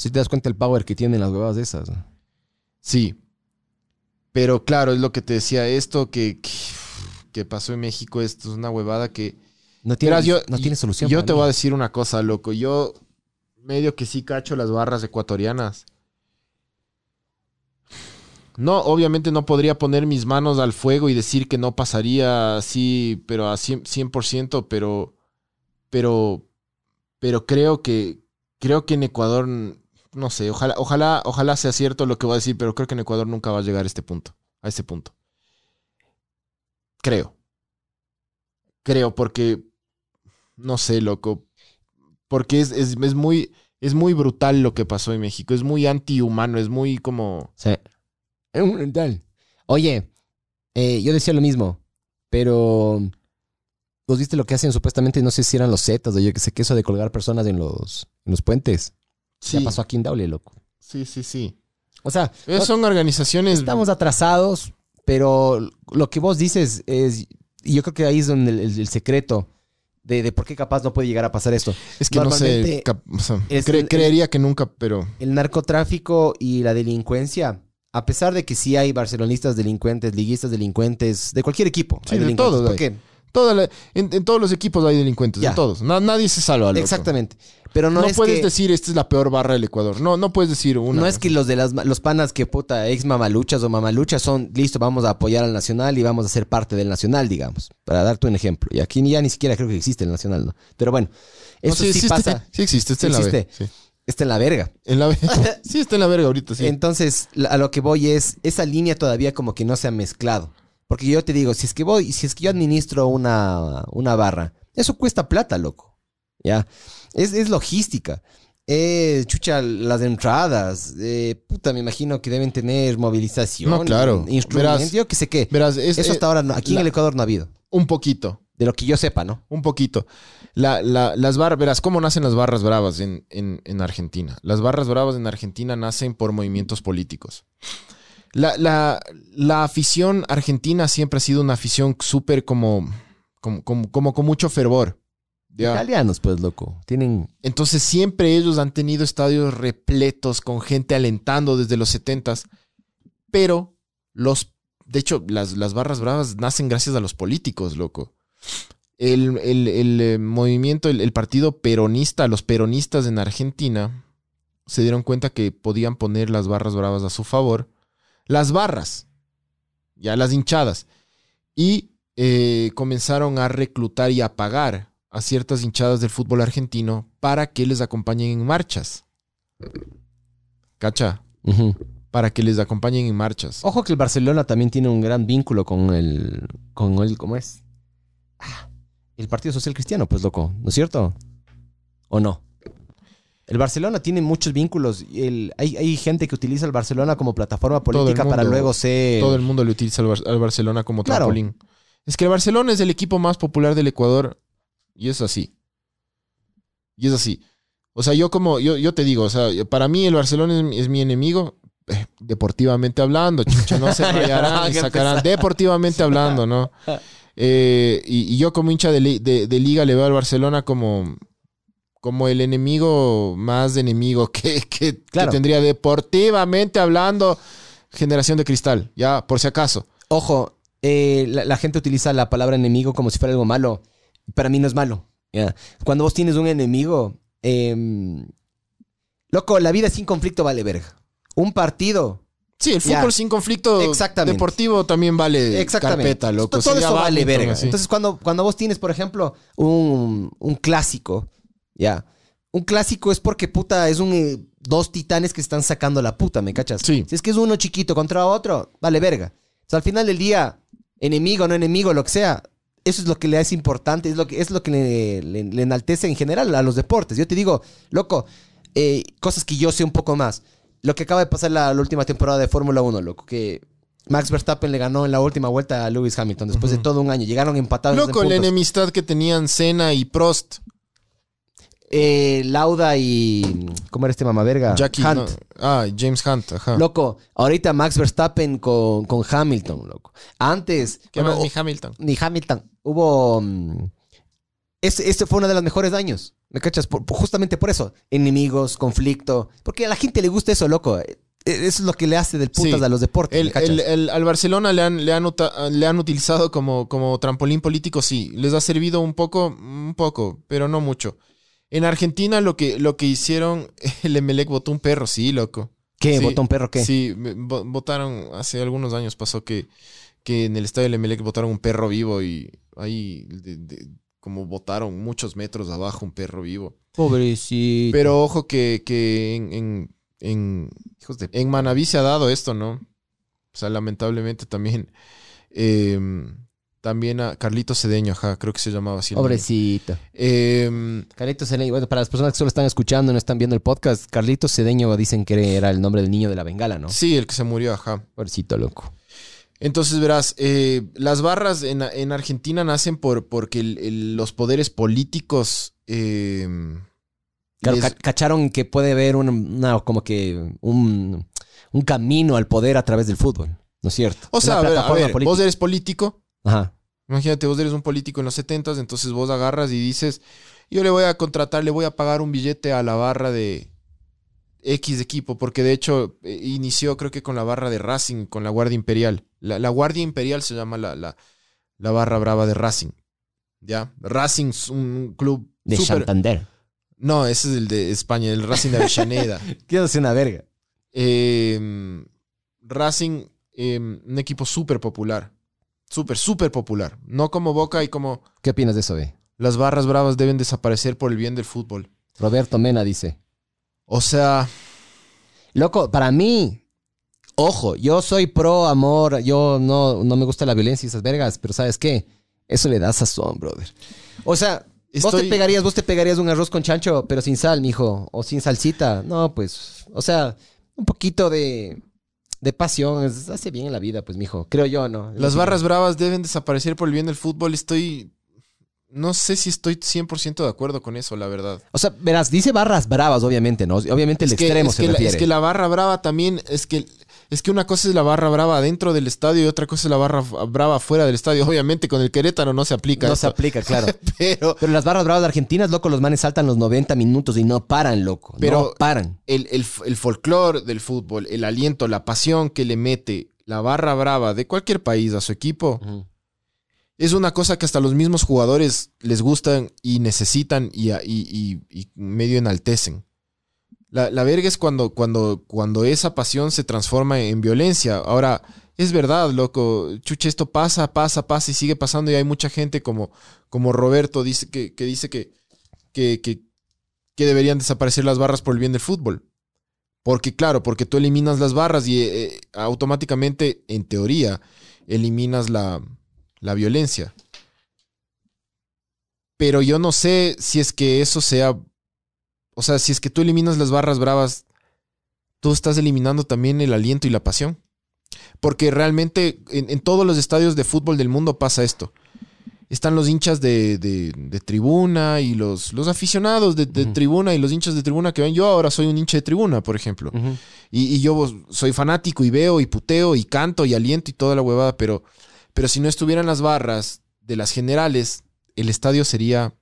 Si te das cuenta el power que tienen las huevas de esas. Sí. Pero claro, es lo que te decía, esto que, que, pasó en México, esto es una huevada que... No tiene, Verás, yo- no tiene solución. Yo te mí. voy a decir una cosa, loco. Yo medio que sí cacho las barras ecuatorianas. No, obviamente no podría poner mis manos al fuego y decir que no pasaría así, pero a 100%, 100%, pero, pero, pero creo que, creo que en Ecuador, no sé, ojalá, ojalá, ojalá sea cierto lo que voy a decir, pero creo que en Ecuador nunca va a llegar a este punto, a ese punto. Creo. Creo, porque, no sé, loco, porque es, es, es muy, es muy brutal lo que pasó en México, es muy antihumano, es muy como... Sí. Es mental. Oye, eh, yo decía lo mismo, pero vos viste lo que hacen supuestamente, no sé si eran los Zetas o yo que sé que eso de colgar personas en los, en los puentes. Sí, Ya pasó aquí en Daule, loco. sí, sí, sí. O sea, son organizaciones... estamos atrasados, pero lo que vos dices es, y yo creo que ahí es donde el, el- el secreto de, de por qué capaz no puede llegar a pasar esto. Es que no sé, Normalmente cap- o sea, es cre- el- creería que nunca, pero... El narcotráfico y la delincuencia, a pesar de que sí hay barcelonistas delincuentes, liguistas delincuentes, de cualquier equipo. Sí, hay de todos ¿Por qué? Toda la- en, en todos los equipos hay delincuentes, Ya. en todos. Na- nadie se salva, loco. Exactamente. Pero no, No, es puedes que, decir, esta es la peor barra del Ecuador. No, no puedes decir una. no es que los de las, los panas que puta ex mamaluchas o mamaluchas son, listo, vamos a apoyar al Nacional y vamos a ser parte del Nacional, digamos. Para darte un ejemplo. Y aquí ya ni siquiera creo que existe el Nacional, ¿no? Pero bueno, No, eso sí, existe, pasa. Sí existe, está Sí en la existe. Sí. Está en la verga. En la B. sí, está en la verga ahorita, sí. Entonces, a lo que voy es, esa línea todavía como que no se ha mezclado. Porque yo te digo, si es que voy, si es que yo administro una, una barra, eso cuesta plata, loco. ¿Ya? Es, es logística. Eh, chucha, las entradas. eh, puta, me imagino que deben tener movilización. No, claro. Instrumentos, Verás, yo que sé qué. Verás, es, Eso eh, hasta ahora, no- aquí la- en el Ecuador no ha habido. un poquito. De lo que yo sepa, ¿no? Un poquito. La, la- las barras, verás, ¿cómo nacen las barras bravas en, en- en Argentina? Las barras bravas en Argentina nacen por movimientos políticos. La, la- la afición argentina siempre ha sido una afición súper como, como, como, como con mucho fervor. ¿ya? Italianos, pues, loco. Tienen. Entonces siempre ellos han tenido estadios repletos con gente alentando desde los 70s. Pero los, de hecho, las, las barras bravas nacen gracias a los políticos, loco. El, el- el, eh, movimiento, el, el partido peronista, los peronistas en Argentina se dieron cuenta que podían poner las barras bravas a su favor. Las barras, ya las hinchadas. Y eh, comenzaron a reclutar y a pagar a ciertas hinchadas del fútbol argentino para que les acompañen en marchas. ¿Cacha? Para que les acompañen en marchas. Ojo que el Barcelona también tiene un gran vínculo con el. con el. ¿Cómo es? Ah, el Partido Social Cristiano, pues loco, ¿no es cierto? ¿O no? El Barcelona tiene muchos vínculos. El, hay, hay gente que utiliza el Barcelona como plataforma política para luego ser. Todo el mundo le utiliza al, Bar- al Barcelona como Claro. trampolín. Es que el Barcelona es el equipo más popular del Ecuador y es así. Y es así. O sea, yo como, yo, yo te digo, o sea, para mí el Barcelona es, mi- es mi enemigo, eh, deportivamente hablando, chucha, no se rayarán y sacarán deportivamente hablando, ¿no? Eh, y, y yo como hincha de, de- de liga le veo al Barcelona como, como el enemigo más enemigo que, que- tendría deportivamente hablando generación de cristal, ya, por si acaso. Ojo, eh, la, la gente utiliza la palabra enemigo como si fuera algo malo. Para mí no es malo. Cuando vos tienes un enemigo, em, loco, la vida sin conflicto vale verga. Un partido, Sí, el fútbol sin conflicto Exactamente. deportivo también vale exactamente. carpeta, loco. Todo eso vale verga. así. Entonces, cuando, cuando vos tienes, por ejemplo, un, un clásico, ya. Un clásico es porque, puta, es un eh, dos titanes que están sacando la puta, ¿me cachas? Sí. Si es que es uno chiquito contra otro, vale verga. O sea, al final del día, enemigo, no enemigo, lo que sea, eso es lo que le es importante, es lo que, es lo que le, le- le enaltece en general a los deportes. Yo te digo, loco, eh, cosas que yo sé un poco más. Lo que acaba de pasar la, la última temporada de Fórmula 1, loco, que Max Verstappen le ganó en la última vuelta a Lewis Hamilton después de todo un año. Llegaron empatados. en Loco, la puntos. enemistad que tenían Senna y Prost. Eh, Lauda y. ¿Cómo era este mamaverga? Jackie, Hunt. no. Ah, James Hunt, ajá. Loco, ahorita Max Verstappen con, con Hamilton, loco. Antes. ¿Qué bueno, más, mi Hamilton? ni Hamilton. Hubo. mm, Este, este fue uno de los mejores años. ¿Me cachas? Por- justamente por eso. Enemigos, conflicto. Porque a la gente le gusta eso, loco. Eh, Eso es lo que le hace del putas Sí. a los deportes. El, el- el- al Barcelona le han, le han, le han utilizado como, como trampolín político, sí. Les ha servido un poco, un poco, pero no mucho. En Argentina lo que, lo que hicieron, el Emelec votó un perro, sí, loco. ¿Qué? sí. ¿Votó un perro qué? Sí, votaron, hace algunos años pasó que, que en el estadio del Emelec votaron un perro vivo y ahí de- de- como votaron muchos metros abajo un perro vivo. Pobrecito. Pero ojo que, que en, en, en, Hijos de... en Manaví se ha dado esto, ¿no? O sea, lamentablemente también. eh, también a Carlito Cedeño, ajá, creo que se llamaba así. Pobrecito. Eh, Carlitos Cedeño, bueno, para las personas que solo están escuchando no están viendo el podcast, Carlitos Cedeño dicen que era el nombre del niño de la bengala, ¿no? sí, el que se murió, ajá. Pobrecito, loco. Entonces, verás, eh, las barras en, en Argentina nacen por, porque el- el- los poderes políticos. eh, Claro, les- ca- cacharon que puede haber un, una- como que un, un camino al poder a través del fútbol, ¿no es cierto? o sea, a ver, a vos eres político. Ajá. Imagínate, vos eres un político en los 70 entonces vos agarras y dices, yo le voy a contratar, le voy a pagar un billete a la barra de X equipo, porque de hecho eh, inició creo que con la barra de Racing, con la Guardia Imperial. La, la Guardia Imperial se llama la, la, la barra brava de Racing. ¿Ya? Racing es un club De súper- Santander. No, ese es el de España, el Racing de Avellaneda. Quiero decir una verga. Eh, Racing, eh, un equipo súper popular. Súper, súper popular. No como Boca y como ¿Qué opinas de eso, ve? las barras bravas deben desaparecer por el bien del fútbol. Roberto Mena dice. O sea, Loco, para mí, ojo, yo soy pro amor, yo no, no me gusta la violencia y esas vergas, pero ¿sabes qué? Eso le da sazón, brother. O sea, vos te pegarías, vos te pegarías un arroz con chancho, pero sin sal, mijo, o sin salsita. No, pues, o sea, un poquito de, de pasión es- hace bien en la vida, pues, mijo. Creo yo, ¿no? las barras bravas deben desaparecer por el bien del fútbol. Estoy... No sé si estoy 100% de acuerdo con eso, la verdad. O sea, verás, dice barras bravas, obviamente, ¿no? Obviamente el Es que- extremo es se que la- refiere. es que la barra brava también, es que, es que una cosa es la barra brava dentro del estadio y otra cosa es la barra brava fuera del estadio. Obviamente con el Querétaro no se aplica no se aplica, claro. pero Pero las barras bravas de argentinas, loco, los manes saltan los 90 minutos y no paran, loco. Pero- no paran. el, el, el folclore del fútbol, el aliento, la pasión que le mete la barra brava de cualquier país a su equipo, es una cosa que hasta los mismos jugadores les gustan y necesitan y, y- y- y medio enaltecen. La, la verga es cuando, cuando, cuando esa pasión se transforma en violencia. Ahora, es verdad, loco. Chuche, esto pasa, pasa, pasa y sigue pasando. Y hay mucha gente como, como Roberto dice que, que dice que, que, que, deberían desaparecer las barras por el bien del fútbol. Porque, claro, porque tú eliminas las barras y eh, automáticamente, en teoría, eliminas la, la violencia. Pero yo no sé si es que eso sea. O sea, si es que tú eliminas las barras bravas, tú estás eliminando también el aliento y la pasión. Porque realmente en, en todos los estadios de fútbol del mundo pasa esto. están los hinchas de, de- de tribuna y los, los aficionados de, de tribuna y los hinchas de tribuna que ven. Yo ahora soy un hincha de tribuna, por ejemplo. Y, y yo soy fanático y veo y puteo y canto y aliento y toda la huevada, pero, pero si no estuvieran las barras de las generales, el estadio sería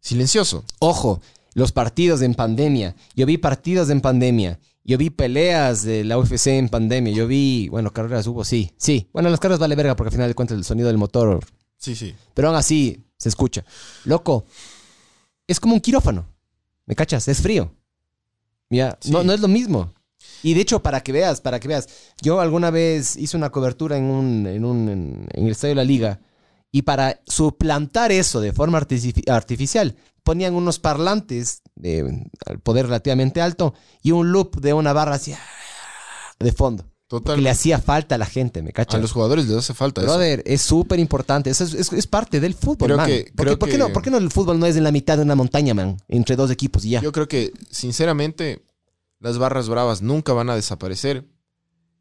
silencioso. Ojo, los partidos en pandemia. Yo vi partidos en pandemia. Yo vi peleas de la UFC en pandemia. Yo vi, bueno, carreras hubo, sí, sí. Bueno, las carreras vale verga porque al final de cuentas el sonido del motor. Sí, sí. Pero aún así se escucha. Loco, es como un quirófano. ¿Me cachas? Es frío. Ya, Sí. no, no es lo mismo. Y de hecho, para que veas, para que veas, yo alguna vez hice una cobertura en, un, en, un, en, en el Estadio de la Liga y para suplantar eso de forma artifici- artificial, ponían unos parlantes de al poder relativamente alto y un loop de una barra así de fondo. Total. Que le hacía falta a la gente, ¿me A cachas? los jugadores les hace falta eso. Brother, es súper importante. Eso es, es- es parte del fútbol, Creo man. que- ¿Por, qué, creo por qué que- no, por qué no el fútbol no es en la mitad de una montaña, man? Entre dos equipos y ya. Yo creo que, sinceramente, las barras bravas nunca van a desaparecer.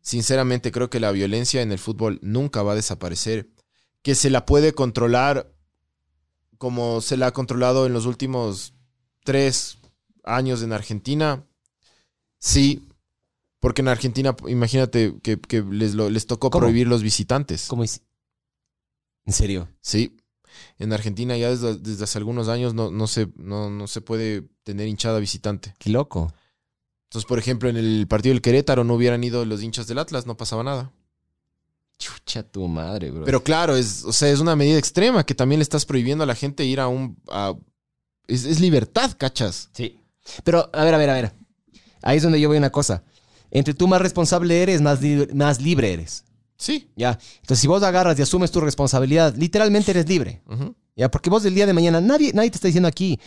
Sinceramente, creo que la violencia en el fútbol nunca va a desaparecer. Que se la puede controlar como se la ha controlado en los últimos tres años en Argentina. Sí, porque en Argentina, imagínate que, que les, lo- les tocó ¿Cómo? prohibir los visitantes. ¿Cómo es? ¿En serio? Sí. En Argentina ya desde, desde hace algunos años no, no, se, no, no se puede tener hinchada visitante. Qué loco. Entonces, por ejemplo, en el partido del Querétaro no hubieran ido los hinchas del Atlas, no pasaba nada. Chucha tu madre, bro. Pero claro, es, o sea, es una medida extrema que también le estás prohibiendo a la gente ir a un... a- es, es libertad, cachas. Sí. Pero, a ver, a ver, a ver. Ahí es donde yo a una cosa. Entre tú más responsable eres, más, li- más libre eres. Sí. ¿Ya? Entonces, si vos agarras y asumes tu responsabilidad, literalmente eres libre. Ujú. ¿Ya? Porque vos del día de mañana, nadie, nadie te está diciendo aquí,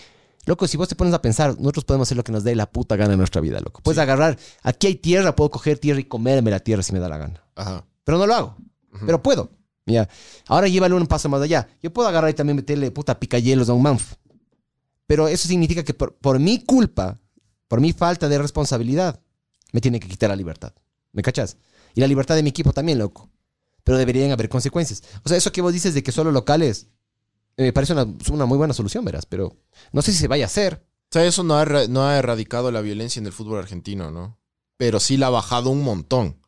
loco, si vos te pones a pensar, nosotros podemos hacer lo que nos dé la puta gana en nuestra vida, loco. Puedes Sí. agarrar, aquí hay tierra, puedo coger tierra y comerme la tierra si me da la gana. Ajá. Pero no lo hago. Pero puedo. Ya. Ahora llévalo un paso más allá. Yo puedo agarrar y también meterle puta picayelos a un manf. Pero eso significa que por, por mi culpa, por mi falta de responsabilidad, me tienen que quitar la libertad. ¿Me cachas? Y la libertad de mi equipo también, loco. Pero deberían haber consecuencias. O sea, eso que vos dices de que solo locales, eh, me parece una, una muy buena solución, verás. Pero no sé si se vaya a hacer. O sea, eso no ha, no ha erradicado la violencia en el fútbol argentino, ¿no? Pero sí la ha bajado un montón.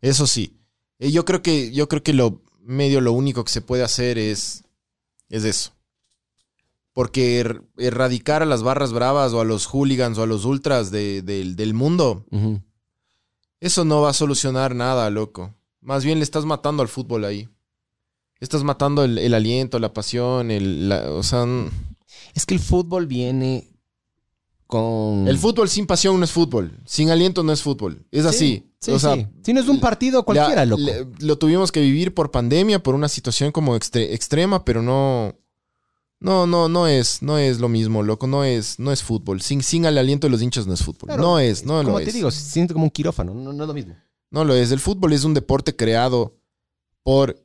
Eso sí. Eh, Yo creo que, yo creo que lo medio lo único que se puede hacer es, es eso. Porque er- erradicar a las barras bravas o a los hooligans o a los ultras de- del- del mundo, eso no va a solucionar nada, loco. Más bien le estás matando al fútbol ahí. Estás matando el, el aliento, la pasión, el, la- o sea, Es que el fútbol viene con... el fútbol sin pasión no es fútbol, sin aliento no es fútbol. Es Sí, así. Sí, o sea, sí. Si no es un partido cualquiera, la- loco. le- lo tuvimos que vivir por pandemia, por una situación como extre- extrema, pero no, no, no, no es, no es lo mismo, loco. No es, no es fútbol. Sin, sin el aliento de los hinchas no es fútbol. Claro, no es, no Como lo te es. digo, se siente como un quirófano, no, no es lo mismo. No lo es. El fútbol es un deporte creado por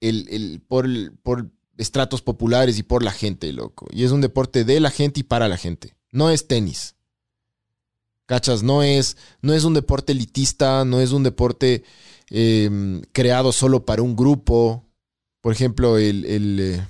el, el- por, el- por estratos populares y por la gente, loco. Y es un deporte de la gente y para la gente. No es tenis. ¿Cachas? No es, no es un deporte elitista, no es un deporte eh, creado solo para un grupo. Por ejemplo, el... el, eh,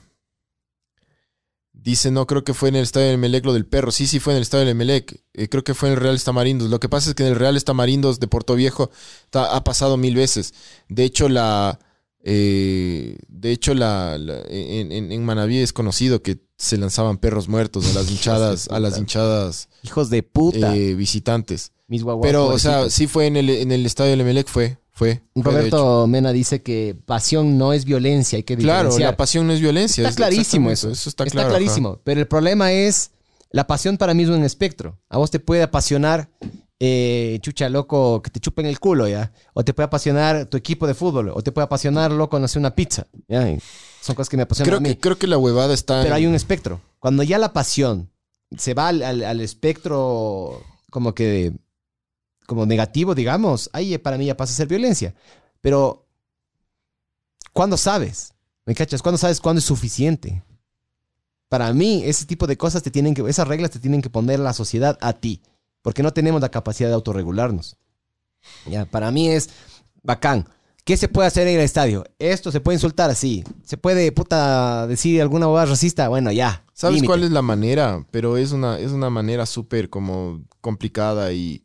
Dice, no, creo que fue en el estadio del Melec lo del perro. Sí, sí, fue en el estadio del Melec. Eh, creo que fue en el Real Estamarindos. Lo que pasa es que en el Real Estamarindos de Puerto Viejo ha pasado mil veces. De hecho, la. Eh, de hecho, la, la- en, en, Manaví es conocido que se lanzaban perros muertos a las hinchadas, a las hinchadas Hijos de puta. eh, visitantes. mis guaguas. Pero, o sea, sí fue en el, en el estadio del Emelec, fue, fue. Roberto Mena dice que pasión no es violencia, hay que Claro, diferenciar. la pasión no es violencia. Está es- clarísimo eso. Eso está, claro. ajá. clarísimo. Pero el problema es, la pasión para mí es un espectro. A vos te puede apasionar, eh, chucha, loco, que te chupen el culo, ¿ya? O te puede apasionar tu equipo de fútbol, o te puede apasionar, loco, no sé, una pizza, ¿ya? Y son cosas que me apasionan Creo a mí. que, creo que la huevada está. Pero en- hay un espectro. Cuando ya la pasión se va al, al- al espectro como que como negativo, digamos, ahí para mí ya pasa a ser violencia. Pero, ¿cuándo sabes? ¿Me cachas? ¿Cuándo sabes cuándo es suficiente? Para mí, ese tipo de cosas te tienen que, esas reglas te tienen que poner la sociedad a ti, porque no tenemos la capacidad de autorregularnos. Ya, para mí es bacán. ¿Qué se puede hacer en el estadio? Esto se puede insultar así. Se puede, puta, decir alguna boda racista. Bueno, ya. ¿Sabes cuál es la manera? Pero es una, es una manera súper como complicada y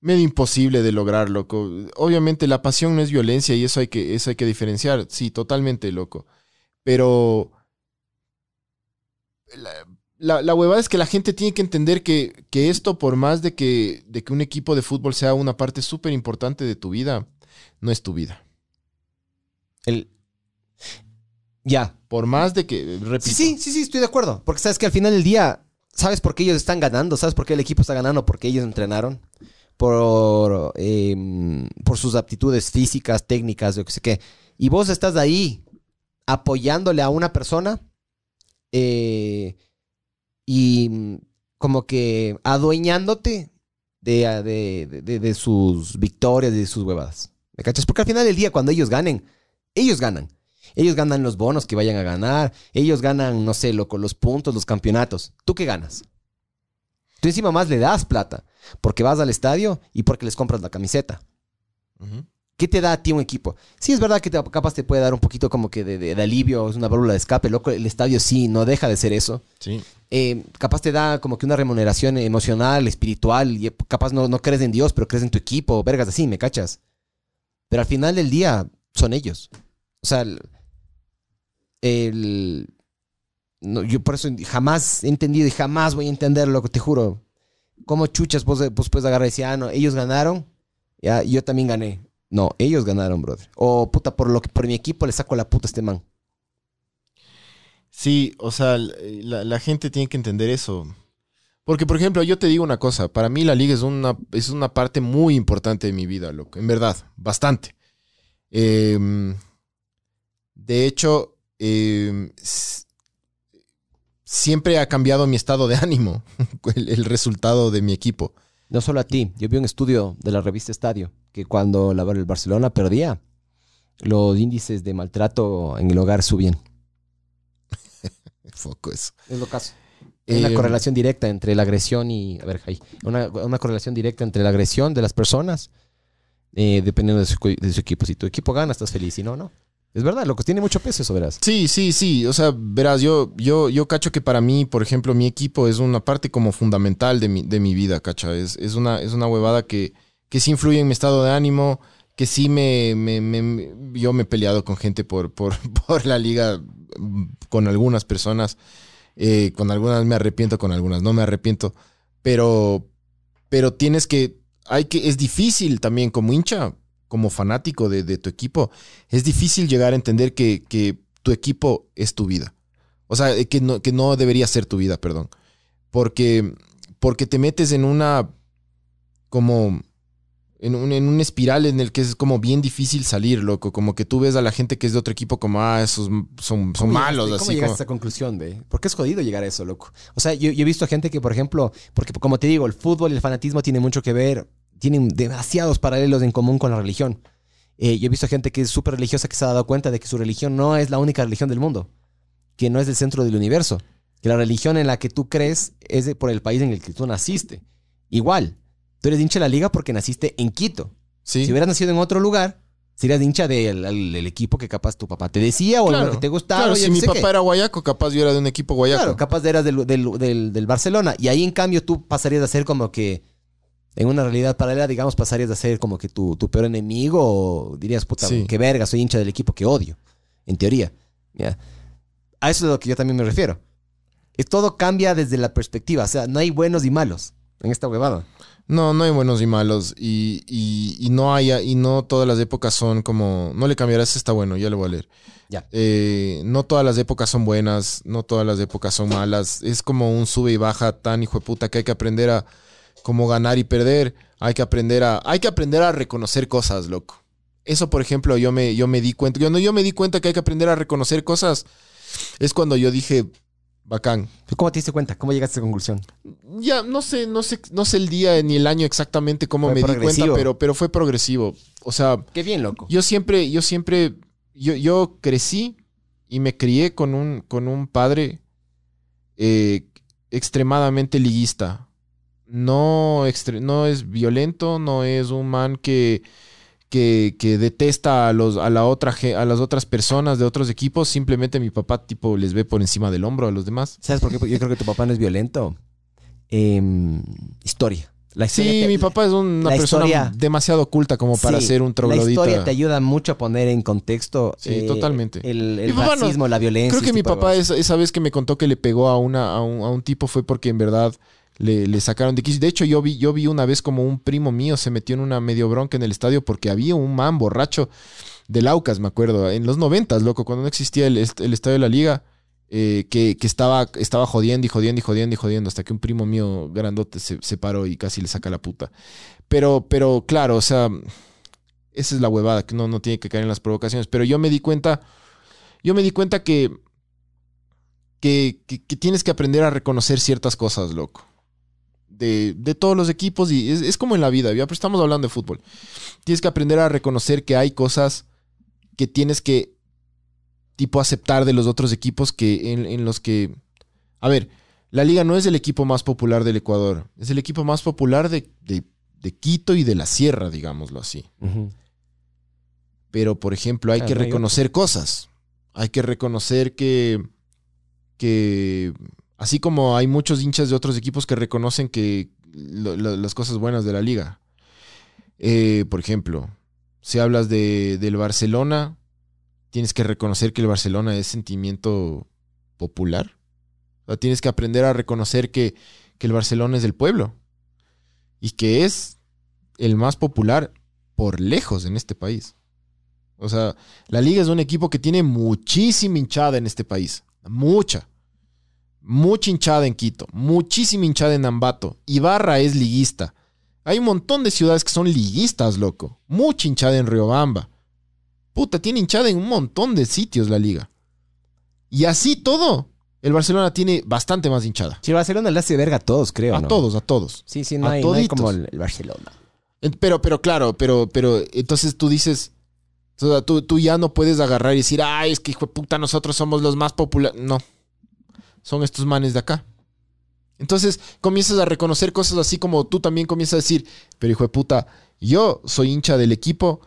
medio imposible de lograr, loco. Obviamente la pasión no es violencia y eso hay que, eso hay que diferenciar. Sí, totalmente, loco. Pero la, la, la huevada es que la gente tiene que entender que, que esto, por más de que, de que un equipo de fútbol sea una parte súper importante de tu vida, no es tu vida. El... Ya. Por más de que, repito, Sí, sí, sí, sí, estoy de acuerdo. Porque sabes que al final del día, ¿sabes por qué ellos están ganando? ¿Sabes por qué el equipo está ganando? Porque ellos entrenaron. Por, eh, por sus aptitudes físicas, técnicas, yo que sé qué. Y vos estás ahí apoyándole a una persona eh, y mm, como que adueñándote de, de, de- de sus victorias, de sus huevadas. ¿Me cachas? Porque al final del día, cuando ellos ganen, ellos ganan. Ellos ganan los bonos que vayan a ganar. Ellos ganan, no sé, loco, los puntos, los campeonatos. ¿Tú qué ganas? Tú encima más le das plata. Porque vas al estadio y porque les compras la camiseta. ¿Qué te da a ti un equipo? Sí, es verdad que te, capaz te puede dar un poquito como que de, de- de alivio, es una válvula de escape. Loco, el estadio sí, no deja de ser eso. Sí. Eh, capaz te da como que una remuneración emocional, espiritual. Y capaz no, no crees en Dios, pero crees en tu equipo. Vergas así, ¿me cachas? Pero al final del día son ellos. O sea, el, el- no, yo por eso jamás he entendido y jamás voy a entender lo que te juro. ¿Cómo chuchas vos, vos puedes agarrar y decir, ah, no, ellos ganaron, ya, yo también gané? No, ellos ganaron, brother. O puta, por lo que por mi equipo le saco la puta a este man. Sí, o sea, la, la gente tiene que entender eso. Porque, por ejemplo, yo te digo una cosa, para mí la liga es una, es una parte muy importante de mi vida, loco, en verdad, bastante. Eh, de hecho, eh, s- siempre ha cambiado mi estado de ánimo, el resultado de mi equipo. No solo a ti, yo vi un estudio de la revista Estadio que cuando la- el Barcelona perdía, los índices de maltrato en el hogar subían. Foco eso. Es lo caso. Hay una Eh, correlación directa entre la agresión y. A ver, Jai. Una, una correlación directa entre la agresión de las personas, eh, dependiendo de su, de su equipo. Si tu equipo gana, estás feliz. Si no, no. Es verdad, lo que tiene mucho peso eso, verás. Sí, sí, sí. O sea, verás, yo, yo, yo cacho que para mí, por ejemplo, mi equipo es una parte como fundamental de mi, de mi vida, cacha. Es, es, una, es una huevada que, que sí influye en mi estado de ánimo, que sí me, me- yo me he peleado con gente por, por, por la liga, mm, con algunas personas. Eh, con algunas me arrepiento, con algunas no me arrepiento. Pero, pero tienes que, hay que, es difícil también como hincha, como fanático de, de tu equipo, es difícil llegar a entender que, que tu equipo es tu vida. O sea, eh, que no, que no debería ser tu vida, perdón. Porque, porque te metes en una, como, en un, en un espiral en el que es como bien difícil salir, loco. Como que tú ves a la gente que es de otro equipo como, ah, esos son, son ¿Cómo malos, ¿Cómo así llegaste como... a esa conclusión, ve? Porque es jodido llegar a eso, loco. O sea, yo, yo he visto gente que, por ejemplo, porque como te digo, el fútbol y el fanatismo tienen mucho que ver, tienen demasiados paralelos en común con la religión. Eh, yo he visto gente que es súper religiosa que se ha dado cuenta de que su religión no es la única religión del mundo, que no es el centro del universo, que la religión en la que tú crees es de- por el país en el que tú naciste. Igual, tú eres hincha de la liga porque naciste en Quito. Sí. Si hubieras nacido en otro lugar, serías hincha del, equipo que capaz tu papá te decía o Claro, lo que te gustaba. Claro, si mi papá qué. era guayaco, capaz yo era de un equipo guayaco. Claro, capaz eras del, del, del- del Barcelona. Y ahí, en cambio, tú pasarías a ser como que, en una realidad paralela, digamos, pasarías a ser como que tu, tu peor enemigo o dirías, puta, Sí. qué verga, soy hincha del equipo que odio, en teoría. ¿ya? A eso es a lo que yo también me refiero. Es, todo cambia desde la perspectiva. O sea, no hay buenos y malos en esta huevada. No, no hay buenos y malos. Y, y- y no hay, y no todas las épocas son como. No le cambiarás, está bueno, ya le voy a leer. Ya. Eh, no todas las épocas son buenas, no todas las épocas son malas. Es como un sube y baja tan hijo de puta que hay que aprender a como ganar y perder. Hay que aprender a. Hay que aprender a reconocer cosas, loco. Eso, por ejemplo, yo me, yo me di cuenta. Cuando yo me di cuenta que hay que aprender a reconocer cosas, es cuando yo dije, bacán. ¿Cómo te diste cuenta? ¿Cómo llegaste a esa conclusión? Ya, no sé, no sé, no sé el día ni el año exactamente cómo Fue me di cuenta, pero, pero fue progresivo. O sea, Qué bien, loco. yo siempre, yo siempre, yo, yo crecí y me crié con un, con un padre eh, extremadamente liguista. No, no es violento, no es un man que, que, que detesta a, los, a, la otra, a las otras personas de otros equipos, simplemente mi papá tipo les ve por encima del hombro a los demás. ¿Sabes por qué? Yo creo que tu papá no es violento. Em, historia. La historia Sí, te- mi papá es una la persona historia- demasiado culta como para Sí, ser un La troglodita. historia te ayuda mucho a poner en contexto. eh, Sí, totalmente. El, el no- racismo, la violencia. Creo que mi papá esa, esa vez que me contó que le pegó a, una, a, un, a un tipo fue porque en verdad le, sacaron de quicio. De hecho, yo vi, yo vi una vez como un primo mío se metió en una medio bronca en el estadio porque había un man borracho del Aucas, me acuerdo, en los noventas, loco, cuando no existía el, el estadio de la liga, eh, que, que estaba, estaba jodiendo y jodiendo y jodiendo y jodiendo hasta que un primo mío grandote se, se paró y casi le saca la puta. Pero, pero claro, o sea, esa es la huevada, que no, no tiene que caer en las provocaciones. Pero yo me di cuenta, yo me di cuenta que, que- que tienes que aprender a reconocer ciertas cosas, loco. De, de todos los equipos y es, es como en la vida, ya pero estamos hablando de fútbol. Tienes que aprender a reconocer que hay cosas que tienes que, tipo, aceptar de los otros equipos que en, en los que... A ver, la liga no es el equipo más popular del Ecuador, es el equipo más popular de, de- de Quito y de la Sierra, digámoslo así. Pero, por ejemplo, hay Claro, que hay reconocer cosas. Hay que reconocer que, que, así como hay muchos hinchas de otros equipos que reconocen que las cosas buenas de la liga. Eh, por ejemplo, si hablas de, del Barcelona, tienes que reconocer que el Barcelona es sentimiento popular. O sea, tienes que aprender a reconocer que, que el Barcelona es del pueblo y que es el más popular por lejos en este país. O sea, la liga es un equipo que tiene muchísima hinchada en este país. Mucha. Mucha hinchada en Quito. Muchísima hinchada en Ambato. Ibarra es liguista. Hay un montón de ciudades que son liguistas, loco. Mucha hinchada en Riobamba. Puta, tiene hinchada en un montón de sitios la liga. Y así todo, el Barcelona tiene bastante más hinchada. Sí, el Barcelona le hace verga a todos, creo. A ¿no? todos, a todos. Sí, sí, no A hay, no hay como el, el Barcelona. Pero, pero claro, pero, pero entonces tú dices, o sea, tú, tú ya no puedes agarrar y decir, ay, es que hijo de puta, nosotros somos los más populares. No, son estos manes de acá. Entonces comienzas a reconocer cosas así como tú también comienzas a decir, pero hijo de puta, yo soy hincha del equipo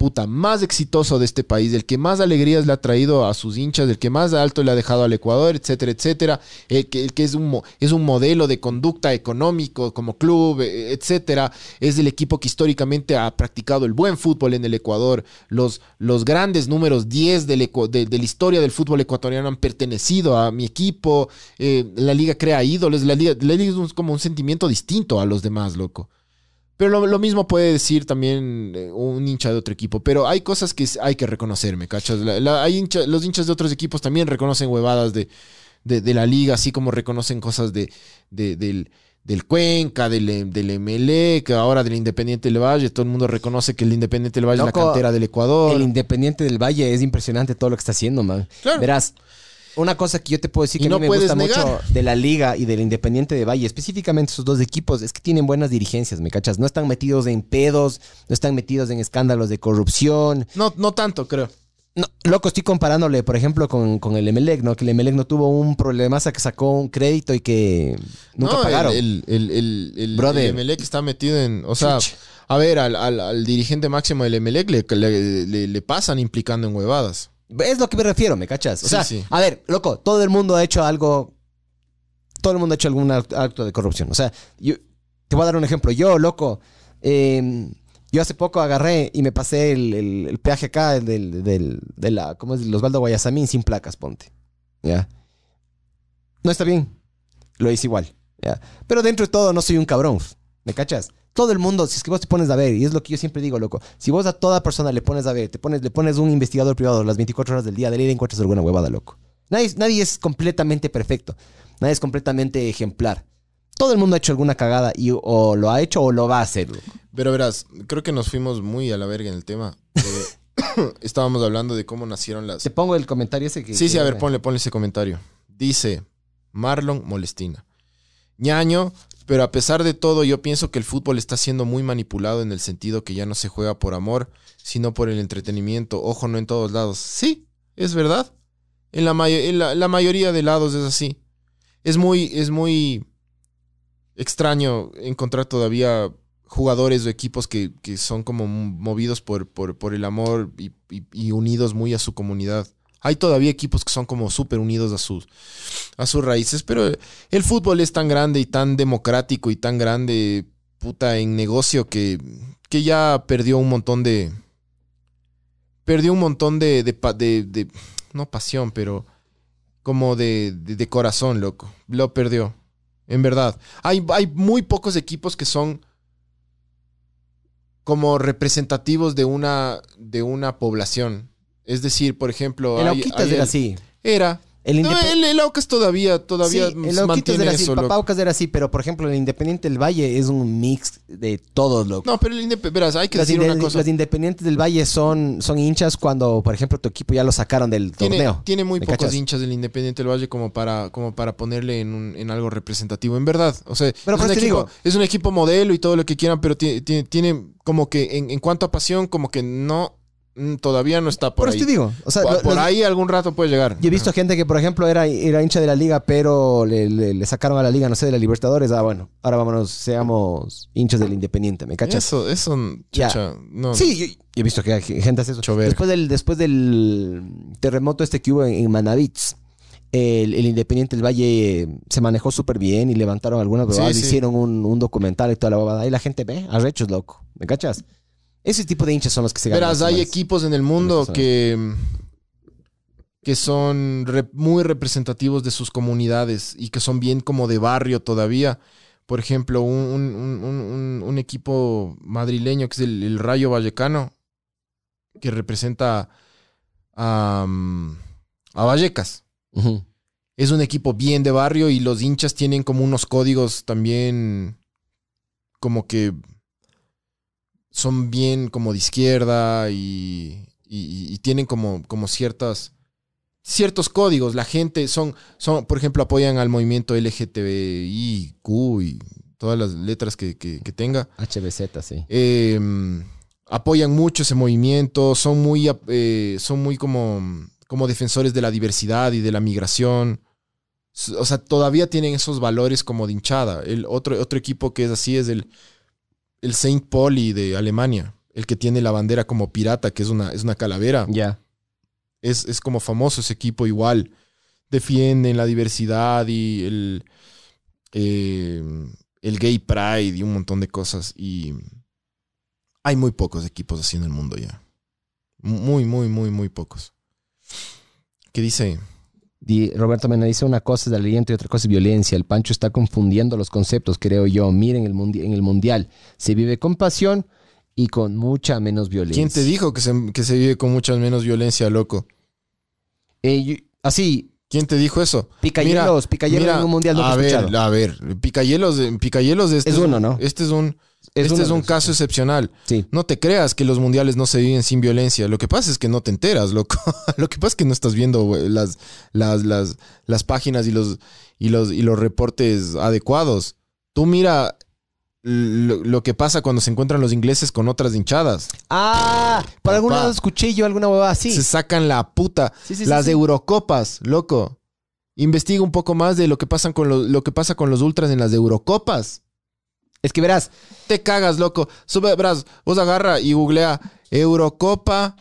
puta más exitoso de este país, el que más alegrías le ha traído a sus hinchas, el que más alto le ha dejado al Ecuador, etcétera, etcétera, el que, es, un, es un modelo de conducta económico como club, eh, etcétera, es el equipo que históricamente ha practicado el buen fútbol en el Ecuador, los, los grandes números 10 del de, de la historia del fútbol ecuatoriano han pertenecido a mi equipo, eh, la liga crea ídolos, la liga, la liga es como un sentimiento distinto a los demás, loco. Pero lo, lo mismo puede decir también eh, un hincha de otro equipo. Pero hay cosas que hay que reconocer, ¿me cachas? La- la- hay hincha- los hinchas de otros equipos también reconocen huevadas de, de, de la liga, así como reconocen cosas de, de- del, del Cuenca, del, del Emelec, ahora del Independiente del Valle. Todo el mundo reconoce que el Independiente del Valle es la cantera del Ecuador. El Independiente del Valle es impresionante todo lo que está haciendo, man. Claro. Verás, una cosa que yo te puedo decir Y que no a mí me gusta negar. mucho de la Liga y del Independiente de Valle, específicamente esos dos equipos, es que tienen buenas dirigencias, ¿me cachas? No están metidos en pedos, no están metidos en escándalos de corrupción. No, no tanto, creo. No, loco, estoy comparándole, por ejemplo, con, con el Emelec, ¿no? Que el Emelec no tuvo un problema hasta que sacó un crédito y que nunca no, pagaron. El, el, el, el, Brother. el Emelec está metido en. O sea, Chuch. a ver, al, al- al dirigente máximo del Emelec le, le- le- le pasan implicando en huevadas. Es lo que me refiero, ¿me cachas? O Sí, sea, sí. a ver, loco, todo el mundo ha hecho algo. Todo el mundo ha hecho algún act- acto de corrupción. O sea, yo te voy a dar un ejemplo. Yo, loco, eh, yo hace poco agarré y me pasé el, el- el peaje acá el del, del- de la, ¿cómo es? El Osvaldo Guayasamín sin placas, ponte. ¿Ya? No está bien. Lo hice igual. ¿ya? Pero dentro de todo no soy un cabrón. ¿Me cachas? Todo el mundo, si es que vos te pones a ver, y es lo que yo siempre digo, loco, si vos a toda persona le pones a ver, te pones, le pones un investigador privado las 24 horas del día, de ley encuentras alguna huevada, loco. Nadie, nadie es completamente perfecto, nadie es completamente ejemplar. Todo el mundo ha hecho alguna cagada y o lo ha hecho o lo va a hacer, loco. Pero verás, creo que nos fuimos muy a la verga en el tema. Eh, estábamos hablando de cómo nacieron las. Te pongo el comentario ese que... Sí, sí, que- a ver, ponle, ponle ese comentario. Dice Marlon Molestina. ñaño, pero a pesar de todo, yo pienso que el fútbol está siendo muy manipulado en el sentido que ya no se juega por amor, sino por el entretenimiento. Ojo, no en todos lados. Sí, es verdad. En la, en la, mayoría de lados es así. Es muy, es muy extraño encontrar todavía jugadores o equipos que, son como movidos por, el amor y unidos muy a su comunidad. Hay todavía equipos que son como súper unidos a sus, a sus raíces, pero el fútbol es tan grande y tan democrático y tan grande, puta, en negocio que, que ya perdió un montón de... Perdió un montón de... de, no pasión, pero como de, de- de corazón, loco. Lo perdió. En verdad. Hay, hay muy pocos equipos que son como representativos de una, de una población. Es decir, por ejemplo... El Auquitas era así. Era. El No, el, el Aucas todavía, todavía Sí, el mantiene era así, eso, el. Papaucas era así, pero por ejemplo el Independiente del Valle es un mix de todos, loco. No, pero el Independiente, verás, hay que Las, decir una cosa. las independientes del Valle son, son hinchas cuando, por ejemplo, tu equipo ya lo sacaron del Tiene, torneo. tiene muy ¿Me pocos cachas? hinchas del Independiente del Valle como para, como para ponerle en, un- en algo representativo. En verdad. O sea, Pero es, un equipo, digo- es un equipo modelo y todo lo que quieran, pero tiene, tiene, tiene como que en, en cuanto a pasión, como que no, todavía no está por, ahí. eso te digo. O sea, por lo- por los- ahí algún rato puede llegar. Yo he visto gente que, por ejemplo, era, era hincha de la liga, pero le, le- le sacaron a la liga, no sé, de la Libertadores. Ah, bueno, ahora vámonos, seamos hinchas del Independiente, ¿me cachas? Eso, eso, Ya. chucha, no. Sí, yo, yo he visto que gente hace eso. Chover. Después del, después del terremoto este que hubo en, en Manavitz, el, el Independiente del Valle se manejó súper bien y levantaron algunas Sí, hicieron un, un documental y toda la babada. Ahí la gente ve, arrechos, loco. ¿Me cachas? Ese tipo de hinchas son los que se ganan. Verás, hay equipos en el mundo que, que son re- muy representativos de sus comunidades y que son bien como de barrio todavía. Por ejemplo, un, un- un- equipo madrileño que es el, el Rayo Vallecano, que representa a, mm, a Vallecas. Es un equipo bien de barrio y los hinchas tienen como unos códigos también como que son bien como de izquierda y, y- y tienen como, como ciertas ciertos códigos. La gente son, son, por ejemplo, apoyan al movimiento LGTBI, Q y todas las letras que, que- que tenga. HBZ, sí. Eh, apoyan mucho ese movimiento, son muy, eh, son muy como, como defensores de la diversidad y de la migración. O sea, todavía tienen esos valores como de hinchada. El otro, otro equipo que es así es el, el Saint Pauli de Alemania, el que tiene la bandera como pirata, que es una, es una calavera. Ya. Es, es como famoso ese equipo igual. Defienden la diversidad y el, eh, el gay pride y un montón de cosas. Y hay muy pocos equipos así en el mundo ya. Muy, muy, muy, muy pocos. ¿Qué dice? Di- Roberto Mena dice una cosa es aliento y otra cosa es violencia. El Pancho está confundiendo los conceptos, creo yo. Miren, el mundi- en el mundial se vive con pasión y con mucha menos violencia. ¿Quién te dijo que se, que se vive con mucha menos violencia, loco? Eh, yo- así, ¿Quién te dijo eso? picayelos, picayelos Mira, en un mundial no a ver, escuchado. a ver, Picayelos, de- Picayelos este Es uno, ¿no? Este es un, Es este es un caso excepcional. Sí. No te creas que los mundiales no se viven sin violencia. Lo que pasa es que no te enteras, loco. Lo que pasa es que no estás viendo las, las, las, las páginas y los, y, los, y los reportes adecuados. Tú mira lo, lo que pasa cuando se encuentran los ingleses con otras hinchadas. Ah, por Papá. algún lado escuché yo alguna huevada así. Se sacan la puta. Sí, sí, sí, las. Eurocopas, loco. Investiga un poco más de lo que, pasan con lo, lo que pasa con los ultras en las Eurocopas. Es que verás, Te cagas, loco. Sube, verás, vos agarra y googlea Eurocopa,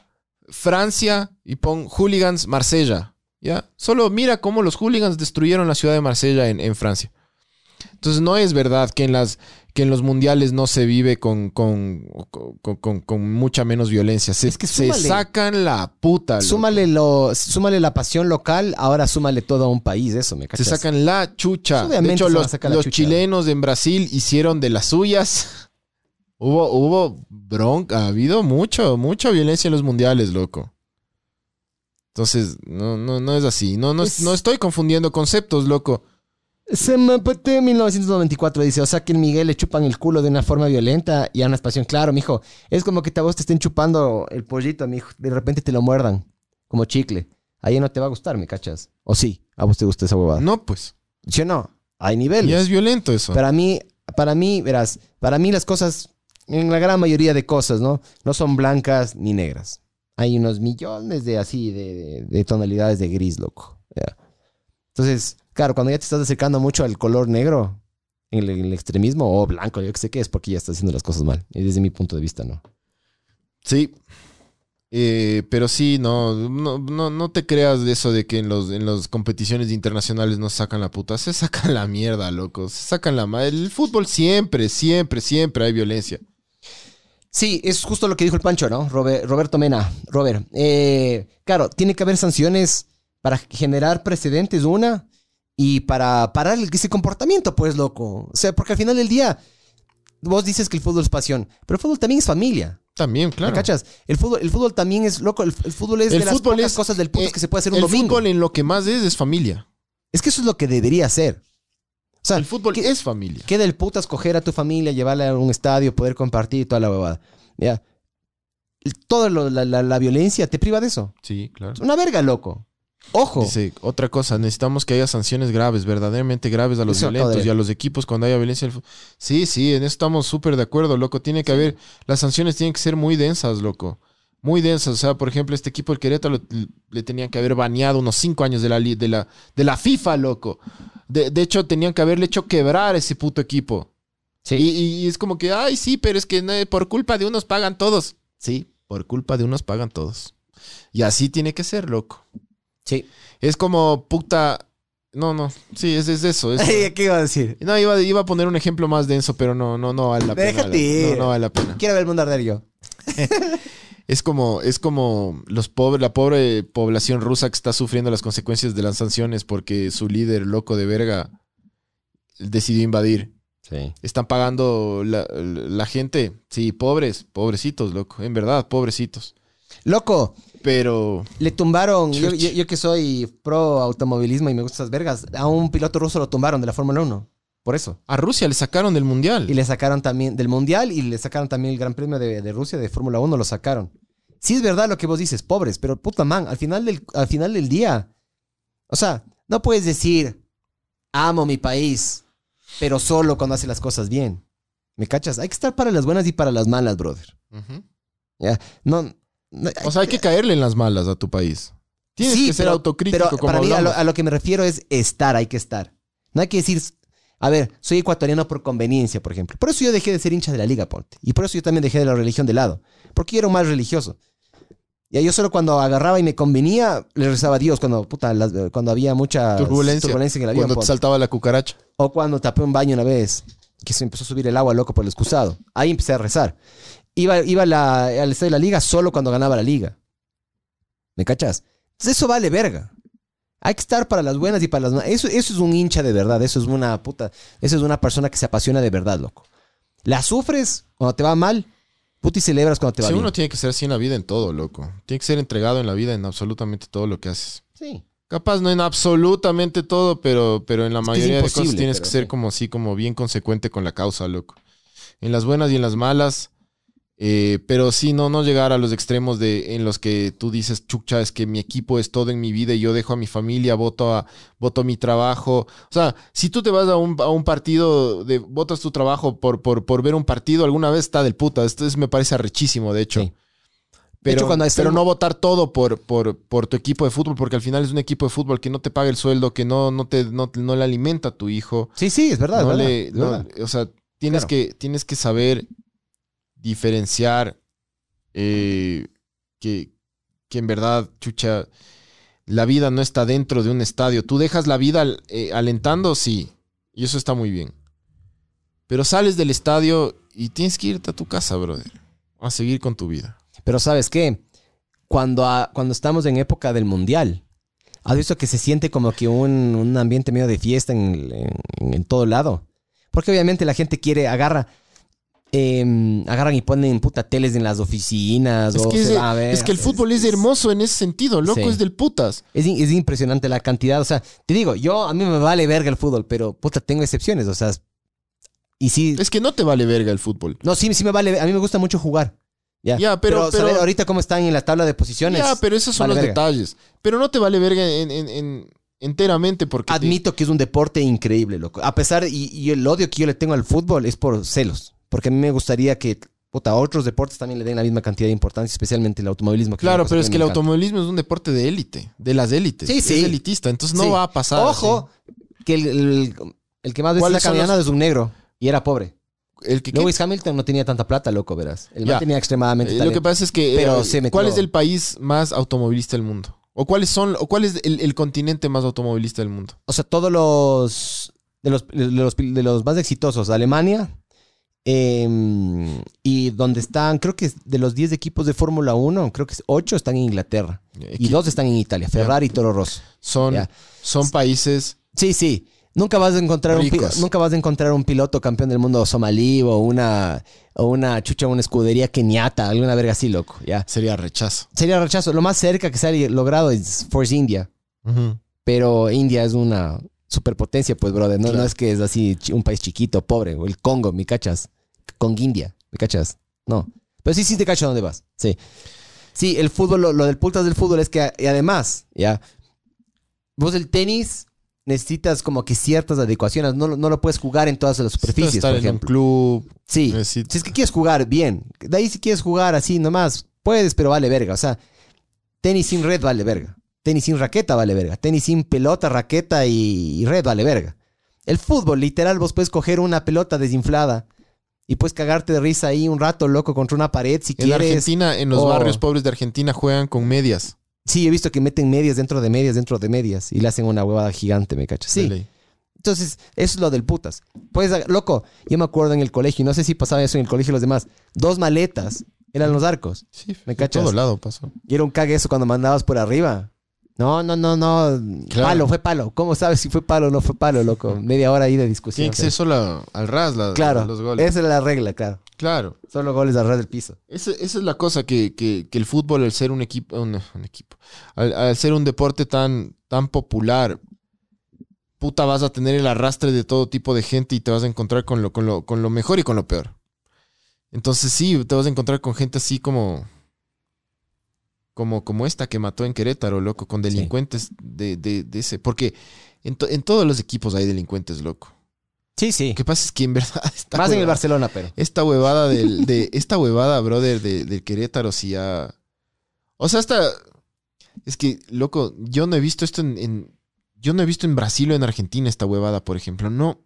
Francia y pon Hooligans Marsella. ¿Ya? Solo mira cómo los hooligans destruyeron la ciudad de Marsella en, en Francia. Entonces no es verdad que en, las, que en los mundiales no se vive con, con, con, mucha menos violencia. Se, Es que se sacan la puta. loco. súmale, lo, súmale la pasión local, ahora súmale todo a un país, eso, ¿me Se cachas? sacan la chucha. Obviamente de hecho, se los, los chucha. chilenos en Brasil hicieron de las suyas. Hubo, hubo bronca, ha habido mucho, mucha violencia en los mundiales, loco. Entonces, no, no, no es así. No, no, Es- no estoy confundiendo conceptos, loco. Se me en 1994 dice, o sea que el Miguel le chupan el culo de una forma violenta y a una pasión. Claro, mijo, es como que te- a vos te estén chupando el pollito, mijo, de repente te lo muerdan como chicle. Ahí no te va a gustar, ¿me cachas? O sí, a vos te gusta esa huevada. No, pues. ¿Sí o no? Hay niveles. Ya es violento eso. Para mí, para mí, verás, para mí las cosas, en la gran mayoría de cosas, ¿no? No son blancas ni negras. Hay unos millones de así, de, de- de tonalidades de gris, loco. Entonces, claro, cuando ya te estás acercando mucho al color negro, en el, en el extremismo o blanco, yo que sé qué es, porque ya está haciendo las cosas mal. Y desde mi punto de vista, ¿no? Sí. Eh, pero sí, no, no, no, no te creas de eso de que en los en las competiciones internacionales no sacan la puta. Se sacan la mierda, loco. Se sacan la ma- El fútbol siempre, siempre, siempre hay violencia. Sí, es justo lo que dijo el Pancho, ¿no? Robe- Roberto Mena. Robert, eh, claro, tiene que haber sanciones para generar precedentes, una, y para parar el- ese comportamiento, pues, loco. O sea, porque al final del día, vos dices que el fútbol es pasión, pero el fútbol también es familia. También, ¿Me claro. cachas? El fútbol, el fútbol también es, loco, el, el fútbol es El de las pocas es- cosas del puto eh, que se puede hacer un El domingo. fútbol en lo que más es es familia. Es que eso es lo que debería ser. O sea, El fútbol ¿qué- es familia. Queda el putas coger a tu familia, llevarla a un estadio, poder compartir y toda la huevada. Ya. El- Toda lo- la, la- la violencia te priva de eso. Sí, claro. Es una verga, loco. Ojo. Dice, otra cosa, necesitamos que haya sanciones graves, verdaderamente graves a los Eso violentos y a los equipos cuando haya violencia. el Sí, sí, en eso estamos súper de acuerdo, loco. Tiene que haber, las sanciones tienen que ser muy densas, loco. Muy densas. O sea, por ejemplo, este equipo del Querétaro le, le tenían que haber baneado unos cinco años de la, de la, de la FIFA, loco. De, de hecho, tenían que haberle hecho quebrar ese puto equipo. Sí. Y, y es como que, ay, sí, pero es que no, por culpa de unos pagan todos. Sí, por culpa de unos pagan todos. Y así tiene que ser, loco. Sí. Es como puta. No, no. Sí, es, es eso. es- ¿Qué iba a decir? No, iba, iba a poner un ejemplo más denso, pero no, no, no vale la pena. Déjate la- no vale la pena. Quiero ver el mundo arder yo. Es como, es como los pobres, la pobre población rusa que está sufriendo las consecuencias de las sanciones porque su líder loco de verga decidió invadir. Sí. Están pagando la, la gente. Sí, pobres, pobrecitos, loco. En verdad, pobrecitos. Loco, Pero. le tumbaron, yo, Chuch. yo- yo que soy pro automovilismo y me gustan esas vergas, a un piloto ruso lo tumbaron de la Fórmula 1. Por eso. A Rusia le sacaron del mundial. Y le sacaron también del Mundial y le sacaron también el Gran Premio de, de Rusia de Fórmula 1, lo sacaron. Sí es verdad lo que vos dices, pobres, pero puta man, al final del, al final del día, o sea, no puedes decir, amo mi país, pero solo cuando hace las cosas bien. ¿Me cachas? Hay que estar para las buenas y para las malas, brother. ¿Ya? No- O sea, hay que caerle en las malas a tu país. Tienes Sí, que ser pero- autocrítico pero como para mí a lo, hablamos. a lo que me refiero es estar, hay que estar. No hay que decir, a ver, soy ecuatoriano por conveniencia, por ejemplo. Por eso yo dejé de ser hincha de la liga, ponte. Y por eso yo también dejé de la religión de lado. Porque yo era un más religioso. Ya yo solo cuando agarraba y me convenía, le rezaba a Dios cuando, puta, las- cuando había mucha Turbulencia. en el avión. Cuando te saltaba la cucaracha. O cuando tapé un baño una vez, que se empezó a subir el agua loco por el excusado. Ahí empecé a rezar. Iba, iba la- al estadio de la liga solo cuando ganaba la liga. ¿Me cachas? Entonces eso vale verga. Hay que estar para las buenas y para las malas. Eso, eso es un hincha de verdad. Eso es una puta. Eso es una persona que se apasiona de verdad, loco. La sufres cuando te va mal, puta y celebras cuando te va Si bien. uno tiene que ser así en la vida en todo, loco. Tiene que ser entregado en la vida en absolutamente todo lo que haces. Sí. Capaz no en absolutamente todo, pero, pero en la Es mayoría de cosas tienes que ser sí. como así, como bien consecuente con la causa, loco. En las buenas y en las malas. Eh, pero sí, no, no llegar a los extremos de en los que tú dices, chucha, es que mi equipo es todo en mi vida y yo dejo a mi familia, voto a, voto mi trabajo. O sea, si tú te vas a un, a un partido, de, votas tu trabajo por, por, por ver un partido, alguna vez está del puta. Esto es- me parece arrechísimo, de hecho. Sí. Pero, hecho, cuando pero no votar todo por, por, por tu equipo de fútbol, porque al final es un equipo de fútbol que no te paga el sueldo, que no, no, te, no, no le alimenta a tu hijo. Sí, sí, es verdad. no es verdad, le- es no- verdad. o sea, tienes, Claro. que, tienes que saber diferenciar eh, que, que en verdad, chucha, la vida no está dentro de un estadio. Tú dejas la vida eh, alentando, sí, y eso está muy bien. Pero sales del estadio y tienes que irte a tu casa, brother, a seguir con tu vida. Pero ¿sabes qué? Cuando, cuando estamos en época del mundial, ¿has visto que se siente como que un, un ambiente medio de fiesta en, en- en todo lado? Porque obviamente la gente quiere, agarra, em, agarran y ponen puta teles en las oficinas. Es o que, es, se va a ver. es que el fútbol es hermoso en ese sentido, loco, Sí. es del putas. Es, es impresionante la cantidad. O sea, te digo, yo a mí me vale verga el fútbol, pero puta, tengo excepciones. O sea, y sí, Es que no te vale verga el fútbol. no, sí, sí me vale. A mí me gusta mucho jugar. Ya, Ya, pero- ahorita cómo están en la tabla de posiciones. Ya, pero esos son vale los verga. detalles. Pero no te vale verga en, en- en- enteramente porque... te- Admito que es un deporte increíble, loco. A pesar, y, y el odio que yo le tengo al fútbol es por celos. Porque a mí me gustaría que puta, otros deportes también le den la misma cantidad de importancia, especialmente el automovilismo. que Claro, pero es que el encanta. automovilismo es un deporte de élite, de las élites. Sí, sí. Es elitista, entonces no Sí. va a pasar. Ojo, que el, el- El que más veces ¿Cuáles está son los- caminando es un negro. Y era pobre. El que, Lewis Hamilton no tenía tanta plata, loco, verás. Man tenía extremadamente Eh, lo que talento. pasa es que. Pero eh, se metió- ¿Cuál es el país más automovilista del mundo? ¿O cuáles son, o cuál es el, el continente más automovilista del mundo? O sea, todos los de los, de los, de los más exitosos, Alemania, eh, y donde están, creo que de los 10 equipos de Fórmula 1, creo que 8 están en Inglaterra y Equi- dos están en Italia, Ferrari y Toro Rosso. son, son países. Sí, sí. Nunca vas a encontrar un nunca vas a encontrar un piloto campeón del mundo somalí o una o una chucha una escudería keniata, alguna verga así, loco, ya. Sería rechazo. Sería rechazo. Lo más cerca que se ha logrado es Force India, pero India es una superpotencia, pues, brother. No, Claro. no es que es así un país chiquito, pobre, o el Congo, ¿me cachas? Con India, ¿me cachas? No. Pero sí, sí te cacho a dónde vas. Sí. Sí, el fútbol, lo, lo del putas del fútbol es que, y además, ya, vos el tenis necesitas como que ciertas adecuaciones. No, lo- no lo puedes jugar en todas las superficies, estar por en un ejemplo. club. Sí. Si es que quieres jugar bien, de ahí si quieres jugar así nomás, puedes, pero vale verga. O sea, tenis sin red vale verga. Tenis sin raqueta vale verga. Tenis sin pelota, raqueta y, y red vale verga. El fútbol, literal, vos puedes coger una pelota desinflada y puedes cagarte de risa ahí un rato loco contra una pared si En quieres. Argentina, en los o- barrios pobres de Argentina, juegan con medias. Sí, he visto que meten medias dentro de medias dentro de medias y le hacen una huevada gigante, me cachas. Sí. Entonces, eso es lo del putas. Pues, loco, yo me acuerdo en el colegio, y no sé si pasaba eso en el colegio y los demás, dos maletas eran los arcos. Sí, ¿Me cachas? todo lado pasó. Y era un cague eso cuando mandabas por arriba. No, no, no, no. Claro. Palo, fue palo. ¿Cómo sabes si fue palo o no fue palo, loco? Media hora ahí de discusión. Tiene que ser solo al ras la- Claro, los goles. esa era la regla, claro. Claro. Solo goles al ras del piso. Esa, esa es la cosa que, que- que el fútbol, al ser un equipo, un, un equipo, al, al ser un deporte tan, tan popular, puta, vas a tener el arrastre de todo tipo de gente y te vas a encontrar con lo, con lo, con lo mejor y con lo peor. Entonces sí, te vas a encontrar con gente así como, como, como esta que mató en Querétaro, loco, con delincuentes de, de- de ese. Porque en, to- en todos los equipos hay delincuentes, loco. Sí, sí. Lo que pasa es que en verdad... esta Más en el Barcelona, pero. esta huevada del, de esta huevada, brother, de, del Querétaro, sí ya. O sea, hasta. Es que, loco, yo no he visto esto en, en- Yo no he visto en Brasil o en Argentina esta huevada, por ejemplo. No.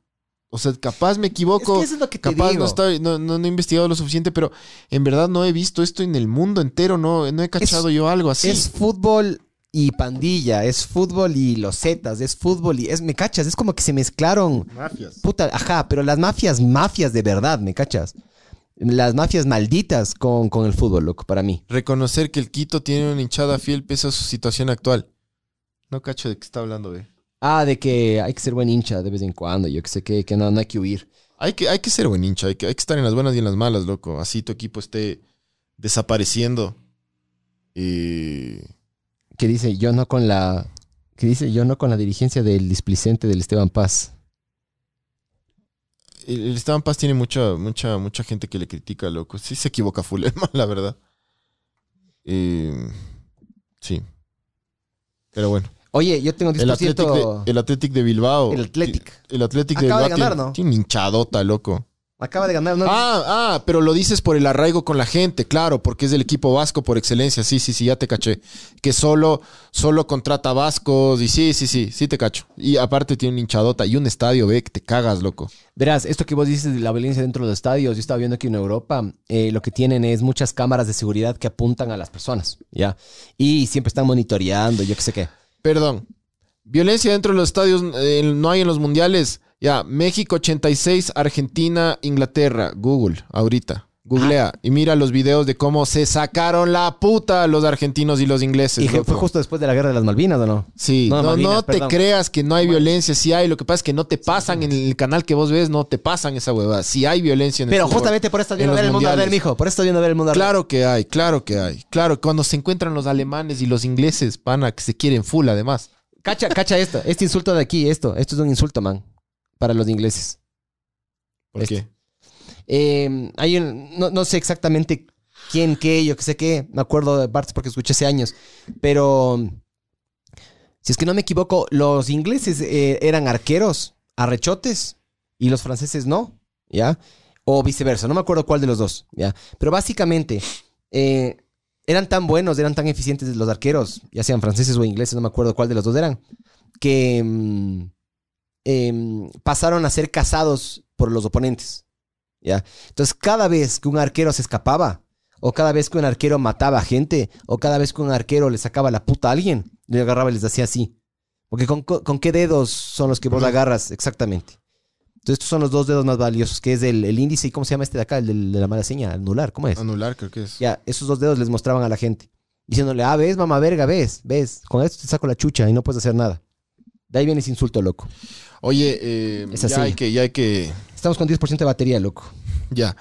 O sea, capaz me Es equivoco. que eso es lo que te capaz digo. no, estoy, no, no- no he investigado lo suficiente, pero en verdad no he visto esto en el mundo entero. No, no he cachado yo algo así. Es fútbol y pandilla, es fútbol y los zetas, es fútbol y es, me cachas, es como que se mezclaron, Mafias. puta, ajá, pero las mafias, mafias de verdad, me cachas. Las mafias malditas con, con el fútbol, loco, para mí. Reconocer que el Quito tiene una hinchada fiel pese a su situación actual. No cacho de qué está hablando, ve. Ah, de que hay que ser buen hincha de vez en cuando, yo que sé que, que no, no hay que huir. Hay que, hay que ser buen hincha, hay que, hay que estar en las buenas y en las malas, loco. Así tu equipo esté desapareciendo. Y Que dice, yo no con la, que dice, yo no con la dirigencia del displicente del Esteban Paz. el, el Esteban Paz tiene mucha, mucha, mucha gente que le critica, loco. Sí se equivoca full, la verdad. Eh, sí. Pero bueno. Oye, yo tengo 10%. El Athletic, de, el Athletic de Bilbao. El Athletic. El Athletic de Acaba de Bilbao ganar, tiene, ¿no? tiene hinchadota, loco. Acaba de ganar, ¿no? Ah, ah, pero lo dices por el arraigo con la gente, claro, porque es el equipo vasco por excelencia. Sí, sí, sí, ya te caché. Que solo, solo contrata vascos y sí, sí, sí, sí te cacho. Y aparte tiene una hinchadota y un estadio, ve, que te cagas, loco. Verás, esto que vos dices de la violencia dentro de los estadios, yo estaba viendo que en Europa eh, lo que tienen es muchas cámaras de seguridad que apuntan a las personas, ¿ya? Y siempre están monitoreando, yo qué sé qué. Perdón. Violencia dentro de los estadios eh, no hay en los mundiales. Ya, México 86, Argentina, Inglaterra. Google, ahorita. Googlea y mira los videos de cómo se sacaron la puta los argentinos y los ingleses. Y loco. fue justo después de la guerra de las Malvinas, ¿o no? Sí, No, no, te perdón. creas que no hay violencia, sí hay, lo que pasa es que no te pasan en el canal que vos ves, no te pasan esa huevada, sí hay violencia en el Pero justamente por eso estás viendo los ver el mundo arder, mundiales. mijo. Por eso estás viendo ver el mundo arder. Claro que hay, claro que hay, claro, cuando se encuentran los alemanes y los ingleses, pana, que se quieren full además. Cacha, cacha esto. Este insulto de aquí, esto. Esto es un insulto, man. Para los ingleses. ¿Por Este. qué? Eh, hay no, no sé exactamente quién, qué, yo qué sé qué. Me acuerdo de Bart's porque escuché hace años. Pero, si es que no me equivoco, los ingleses eh, eran arqueros, arrechotes, y los franceses no, ¿ya? O viceversa, no me acuerdo cuál de los dos, ¿ya? Pero básicamente, eh, eran tan buenos, eran tan eficientes los arqueros, ya sean franceses o ingleses, no me acuerdo cuál de los dos eran, que... mm, em, pasaron a ser cazados por los oponentes. ¿Ya? Entonces, cada vez que un arquero se escapaba, o cada vez que un arquero mataba gente, o cada vez que un arquero le sacaba la puta a alguien, le agarraba y les hacía así. Porque con, con qué dedos son los que vos agarras exactamente. Entonces, estos son los dos dedos más valiosos, que es el, el índice y ¿cómo se llama este de acá? El de, la mala seña, anular, ¿cómo es? Anular, creo que es. Ya, esos dos dedos les mostraban a la gente. Diciéndole, ah, ves, mamá verga, ves, ves. Con esto te saco la chucha y no puedes hacer nada. De ahí viene ese insulto, loco. Oye, eh, Es ya hay que, ya hay que. Estamos con 10% de batería, loco. Ya.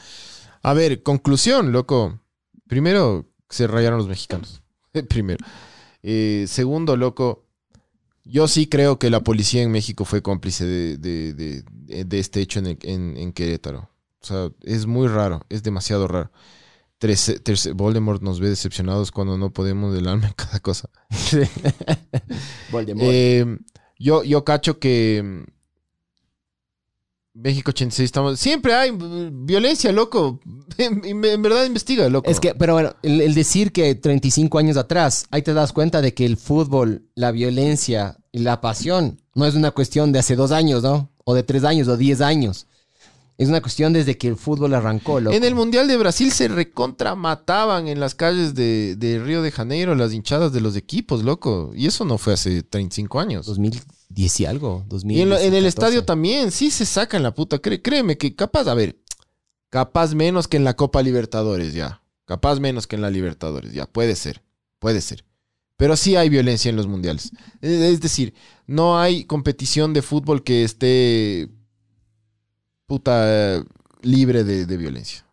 A ver, conclusión, loco. Primero, se rayaron los mexicanos. Primero. Eh, segundo, loco. Yo sí creo que la policía en México fue cómplice de, de- de- de- de este hecho en, el- en- en Querétaro. O sea, es muy raro, es demasiado raro. Trece- Voldemort nos ve decepcionados cuando no podemos del alma en cada cosa. Eh, yo, yo cacho que México 86 estamos. Siempre hay violencia, loco. En, en verdad investiga, loco. Es que, pero bueno, el, el decir que 35 años atrás, ahí te das cuenta de que el fútbol, la violencia y la pasión no es una cuestión de hace dos años, ¿no? O de tres años o diez años. Es una cuestión desde que el fútbol arrancó, loco. En el Mundial de Brasil se recontra mataban en las calles de, de Río de Janeiro las hinchadas de los equipos, loco. Y eso no fue hace 35 años. 2010 y algo, 2000. Y en, lo- en el estadio también, sí se sacan la puta. Cré- créeme que capaz, a ver, capaz menos que en la Copa Libertadores, ya. Capaz menos que en la Libertadores, ya. Puede ser, puede ser. Pero sí hay violencia en los mundiales. Es es decir, no hay competición de fútbol que esté puta eh, libre de, de violencia.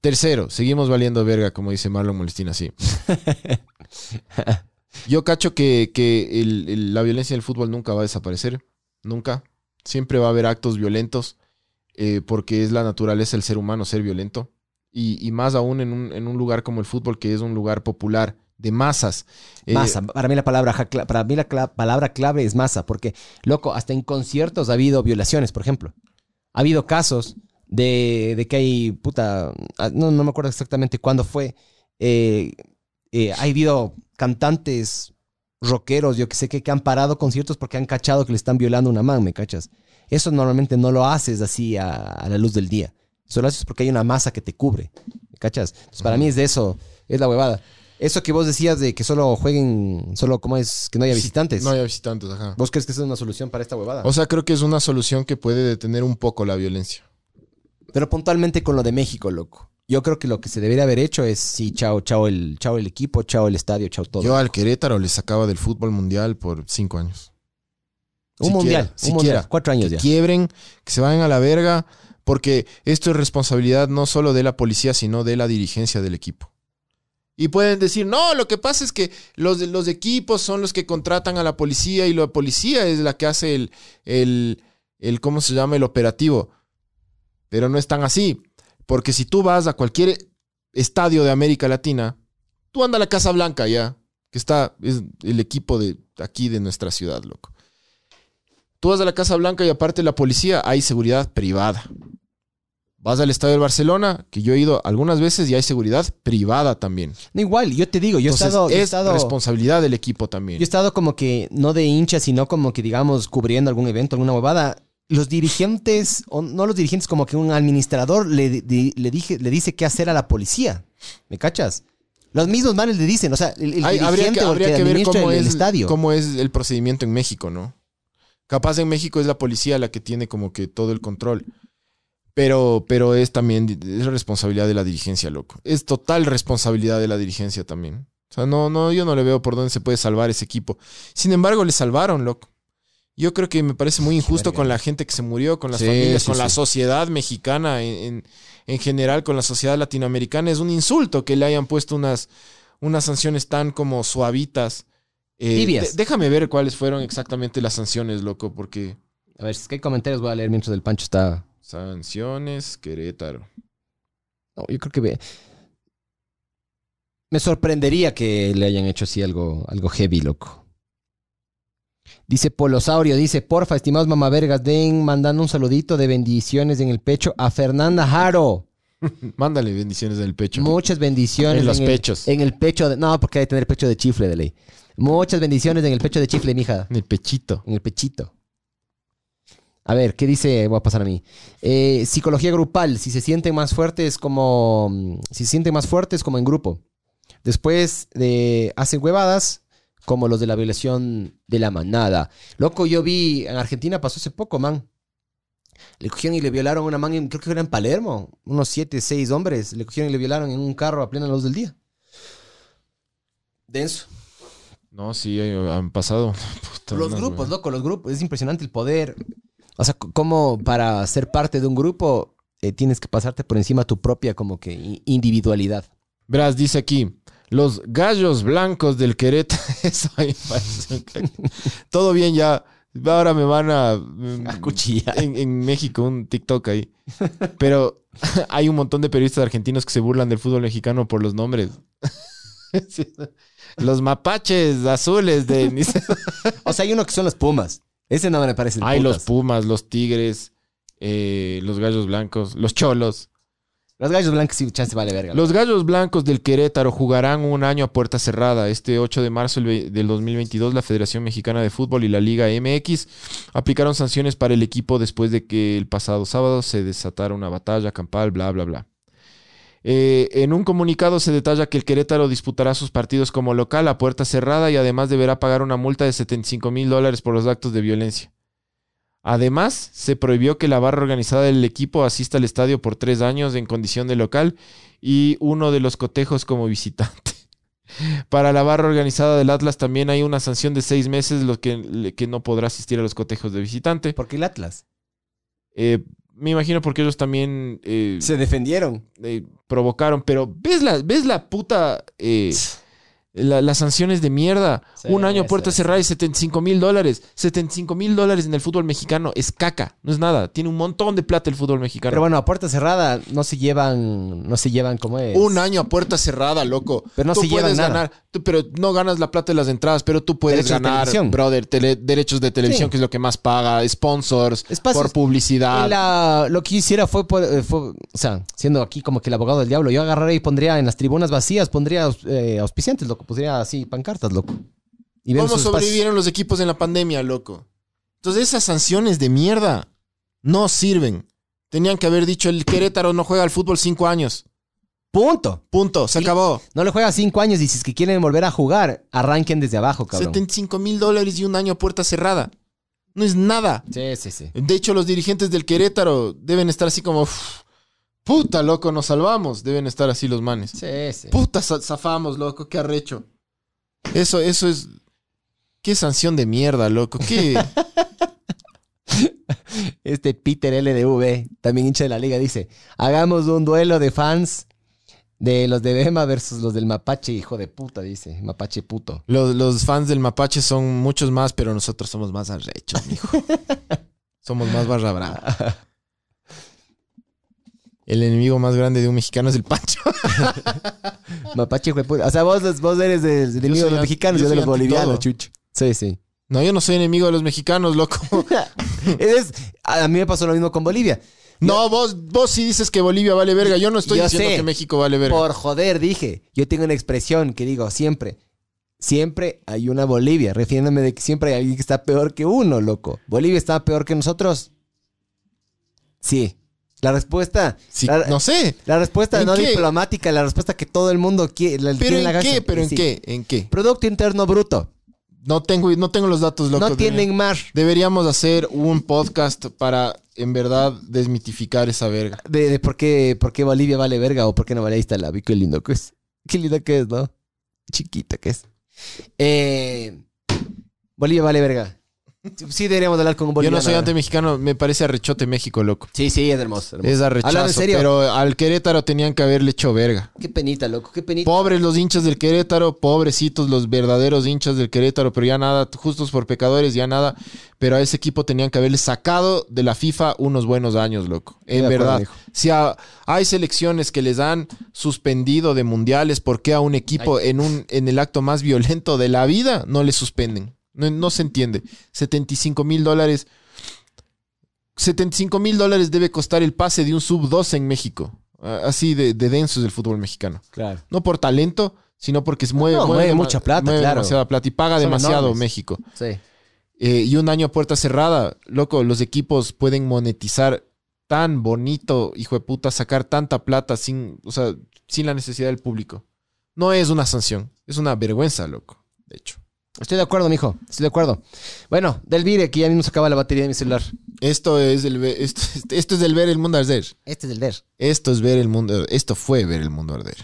Tercero, seguimos valiendo verga, como dice Marlon Molestina, sí. Yo cacho que, que el- el- la violencia del fútbol nunca va a desaparecer. Nunca. Siempre va a haber actos violentos. eh, porque es la naturaleza del ser humano ser violento. Y, más aún en un, en lugar como el fútbol, que es un lugar popular de masas. Eh, Masa, para mí la palabra para mí la palabra clave es masa, porque loco, hasta en conciertos ha habido violaciones, por ejemplo. Ha habido casos de, de que hay puta, ah, no, no me acuerdo exactamente cuándo fue. eh, eh, ha habido cantantes rockeros, yo que sé que, que han parado conciertos porque han cachado que le están violando a una man, ¿me cachas? Eso normalmente no lo haces así a, a la luz del día. Eso lo haces porque hay una masa que te cubre, ¿me cachas? Entonces, para mí es de eso, es la huevada. Eso que vos decías de que solo jueguen, solo como es, que no haya visitantes. No hay visitantes, ajá. ¿Vos crees que esa es una solución para esta huevada? O sea, creo que es una solución que puede detener un poco la violencia. Pero puntualmente con lo de México, loco. Yo creo que lo que se debería haber hecho es, sí, chao, chao el, chao el equipo, chao el estadio, chao todo. Yo al Querétaro le sacaba del fútbol mundial por cinco años. un siquiera, mundial, un mundial, cuatro años que ya. quiebren, que se vayan a la verga, porque esto es responsabilidad no solo de la policía, sino de la dirigencia del equipo. Y pueden decir, no, lo que pasa es que los, los equipos son los que contratan a la policía y la policía es la que hace el, el, el, ¿cómo se llama? El operativo. Pero no es tan así, porque si tú vas a cualquier estadio de América Latina, tú anda a la Casa Blanca ya, que está, es el equipo de aquí de nuestra ciudad, loco. Tú vas a la Casa Blanca y aparte de la policía hay seguridad privada. Vas al estadio del Barcelona, que yo he ido algunas veces y hay seguridad privada también. No, igual, yo te digo, yo he estado, yo he es estado, responsabilidad del equipo también. yo he estado como que, no de hincha, sino como que, digamos, cubriendo algún evento, alguna huevada. Los dirigentes, o no los dirigentes, como que un administrador le, di- le, dije, le dice qué hacer a la policía. ¿Me cachas? Los mismos manes le dicen, o sea, el, el Hay- habría dirigente que, o el habría que que ver cómo el, el es, estadio. cómo es el procedimiento en México, ¿no? Capaz en México es la policía la que tiene como que todo el control. Pero, pero es también es responsabilidad de la dirigencia, loco. Es total responsabilidad de la dirigencia también. O sea, no, no, yo no le veo por dónde se puede salvar ese equipo. Sin embargo, le salvaron, loco. Yo creo que me parece muy injusto con la gente que se murió, con las Sí, familias, sí, con la sociedad mexicana en, en- en general, con la sociedad latinoamericana. Es un insulto que le hayan puesto unas, unas sanciones tan como suavitas. Eh, Tibias. déjame ver cuáles fueron exactamente las sanciones, loco, porque A ver, si es que hay comentarios voy a leer mientras el Pancho está... sanciones Querétaro. No, yo creo que... ve- Me sorprendería que le hayan hecho así algo, algo heavy, loco. Dice Polosaurio, dice, porfa, estimados mamavergas, den mandando un saludito de bendiciones en el pecho a Fernanda Jaro. Mándale bendiciones en el pecho. Muchas bendiciones. En los pechos. En el pecho de... No, porque hay que tener pecho de chifle de ley. Muchas bendiciones en el pecho de chifle, mija. En el pechito. En el pechito. A ver, ¿qué dice? Voy a pasar a mí. Eh, psicología grupal. Si se sienten más fuertes como... mm, Si se sienten más fuertes como en grupo. Después de... Hacen huevadas como los de la violación de la manada. Loco, yo vi... En Argentina pasó hace poco, man. Le cogieron y le violaron a una man, en- creo que era en Palermo. Unos siete, seis hombres. Le cogieron y le violaron en un carro a plena luz del día. Denso. No, sí, eh, han pasado. Puta, Los grupos, loco, los grupos. Es impresionante el poder. O sea, c- cómo para ser parte de un grupo eh, tienes que pasarte por encima tu propia como que individualidad. Verás, dice aquí, los gallos blancos del Querétaro. Eso ahí parece. Todo bien ya. Ahora me van a... mm, A cuchillar. En, en México, un TikTok ahí. Pero hay un montón de periodistas argentinos que se burlan del fútbol mexicano por los nombres. Los mapaches azules de... O sea, hay uno que son los Pumas. Ese no me parece. Hay los pumas, los tigres, eh, los gallos blancos, los cholos. Los gallos blancos sí, vale verga. Los Gallos Blancos del Querétaro jugarán un año a puerta cerrada. Este 8 de marzo del 2022, la Federación Mexicana de Fútbol y la Liga MX aplicaron sanciones para el equipo después de que el pasado sábado se desatara una batalla campal, bla, bla, bla. Eh, en un comunicado se detalla que el Querétaro disputará sus partidos como local a puerta cerrada y además deberá pagar una multa de 75 mil dólares por los actos de violencia. Además, se prohibió que la barra organizada del equipo asista al estadio por tres años en condición de local y uno de los cotejos como visitante. Para la barra organizada del Atlas también hay una sanción de seis meses, lo que, que no podrá asistir a los cotejos de visitante. ¿Por qué el Atlas? Eh, me imagino porque ellos también eh, Se defendieron. eh, provocaron, pero ¿ves la, ves la puta... la- las sanciones de mierda. Sí, Un año a puerta sí, cerrada y 75 mil dólares. 75 mil dólares en el fútbol mexicano es caca, no es nada. Tiene un montón de plata el fútbol mexicano. Pero bueno, a puerta cerrada no se llevan, no se llevan como es. Un año a puerta cerrada, loco. Pero no tú se llevan puedes nada. ganar, tú- pero no ganas la plata de las entradas, pero tú puedes Derechos de ganar, televisión. brother, tele- derechos de televisión, Sí. que es lo que más paga, sponsors, Espacios. por publicidad. La- lo que hiciera fue, por- eh, fue- o sea, siendo aquí como que el abogado del diablo, yo agarraría y pondría en las tribunas vacías, pondría eh, auspiciantes, loco, pondría así pancartas, loco. Y ¿Cómo sobrevivieron los equipos en la pandemia, loco? Entonces esas sanciones de mierda no sirven. Tenían que haber dicho, el Querétaro no juega al fútbol cinco años. Punto. Punto, se acabó. No le juega cinco años y si es que quieren volver a jugar, arranquen desde abajo, cabrón. 75 mil dólares y un año a puerta cerrada. No es nada. Sí, sí, sí. De hecho, los dirigentes del Querétaro deben estar así como, "Uf, puta, loco, nos salvamos. Deben estar así los manes. Sí, sí. Puta, za- zafamos, loco, qué arrecho. Eso, eso es... Qué sanción de mierda, loco. Qué... Este Peter LDV, también hincha de la liga, dice: Hagamos un duelo de fans de los de Bema versus los del Mapache, hijo de puta, dice. Mapache puto. Los, los fans del Mapache son muchos más, pero nosotros somos más arrechos, mijo. somos más barra brava. El enemigo más grande de un mexicano es el Pancho. Mapache, de puta. O sea, vos, vos eres del del enemigo de los mexicanos, yo yo de los bolivianos, chucho. Sí, sí. No, yo no soy enemigo de los mexicanos, loco. Es- a mí me pasó lo mismo con Bolivia. No, vos, vos sí dices que Bolivia vale verga. Yo no estoy Yo diciendo sé. que México vale verga. Por joder, dije. Yo tengo una expresión que digo siempre. Siempre hay una Bolivia, refiriéndome de que siempre hay alguien que está peor que uno, loco. ¿Bolivia está peor que nosotros? Sí. La respuesta. Sí, la, no sé. la respuesta ¿En no qué? diplomática, la respuesta que todo el mundo quiere. la- ¿Pero en la qué? ¿Pero en Sí. qué? ¿En qué? Producto Interno Bruto. No tengo, no tengo los datos, loco. no tienen mar. Deberíamos hacer un podcast para, en verdad, desmitificar esa verga. De, de por, qué, por qué Bolivia vale verga o por qué no vale. Ahí está la qué lindo que es. Qué lindo que es, ¿no? Chiquita que es. Eh, Bolivia vale verga. Sí deberíamos hablar con un Yo boliviano. no soy anti-mexicano, me parece arrechote México, loco. Sí, sí, es hermoso. hermoso. Es Hablando en arrechazo, serio. pero al Querétaro tenían que haberle hecho verga. Qué penita, loco, qué penita. Pobres los hinchas del Querétaro, pobrecitos los verdaderos hinchas del Querétaro, pero ya nada, justos por pecadores, ya nada. Pero a ese equipo tenían que haberle sacado de la FIFA unos buenos años, loco. En de verdad. Si a- hay selecciones que les han suspendido de mundiales, ¿por qué a un equipo en, un, en el acto más violento de la vida no le suspenden? No, no se entiende. 75 mil dólares. 75 mil dólares debe costar el pase de un sub-12 en México. Así de, de denso es el fútbol mexicano. Claro. No por talento, sino porque mueve, No, mueve dema- mucha plata, mueve claro. demasiada plata y paga Son demasiado enormes. México. Sí. eh, y un año a puerta cerrada. Loco, los equipos pueden monetizar tan bonito, hijo de puta, sacar tanta plata sin, o sea, sin la necesidad del público. No es una sanción, es una vergüenza, loco, de hecho. Estoy de acuerdo, mijo. Estoy de acuerdo. Bueno, del Vire, que ya mismo se acaba la batería de mi celular. Esto es el esto, esto es el ver el mundo arder. Este es el DER. Esto es ver el mundo, esto fue ver el mundo arder.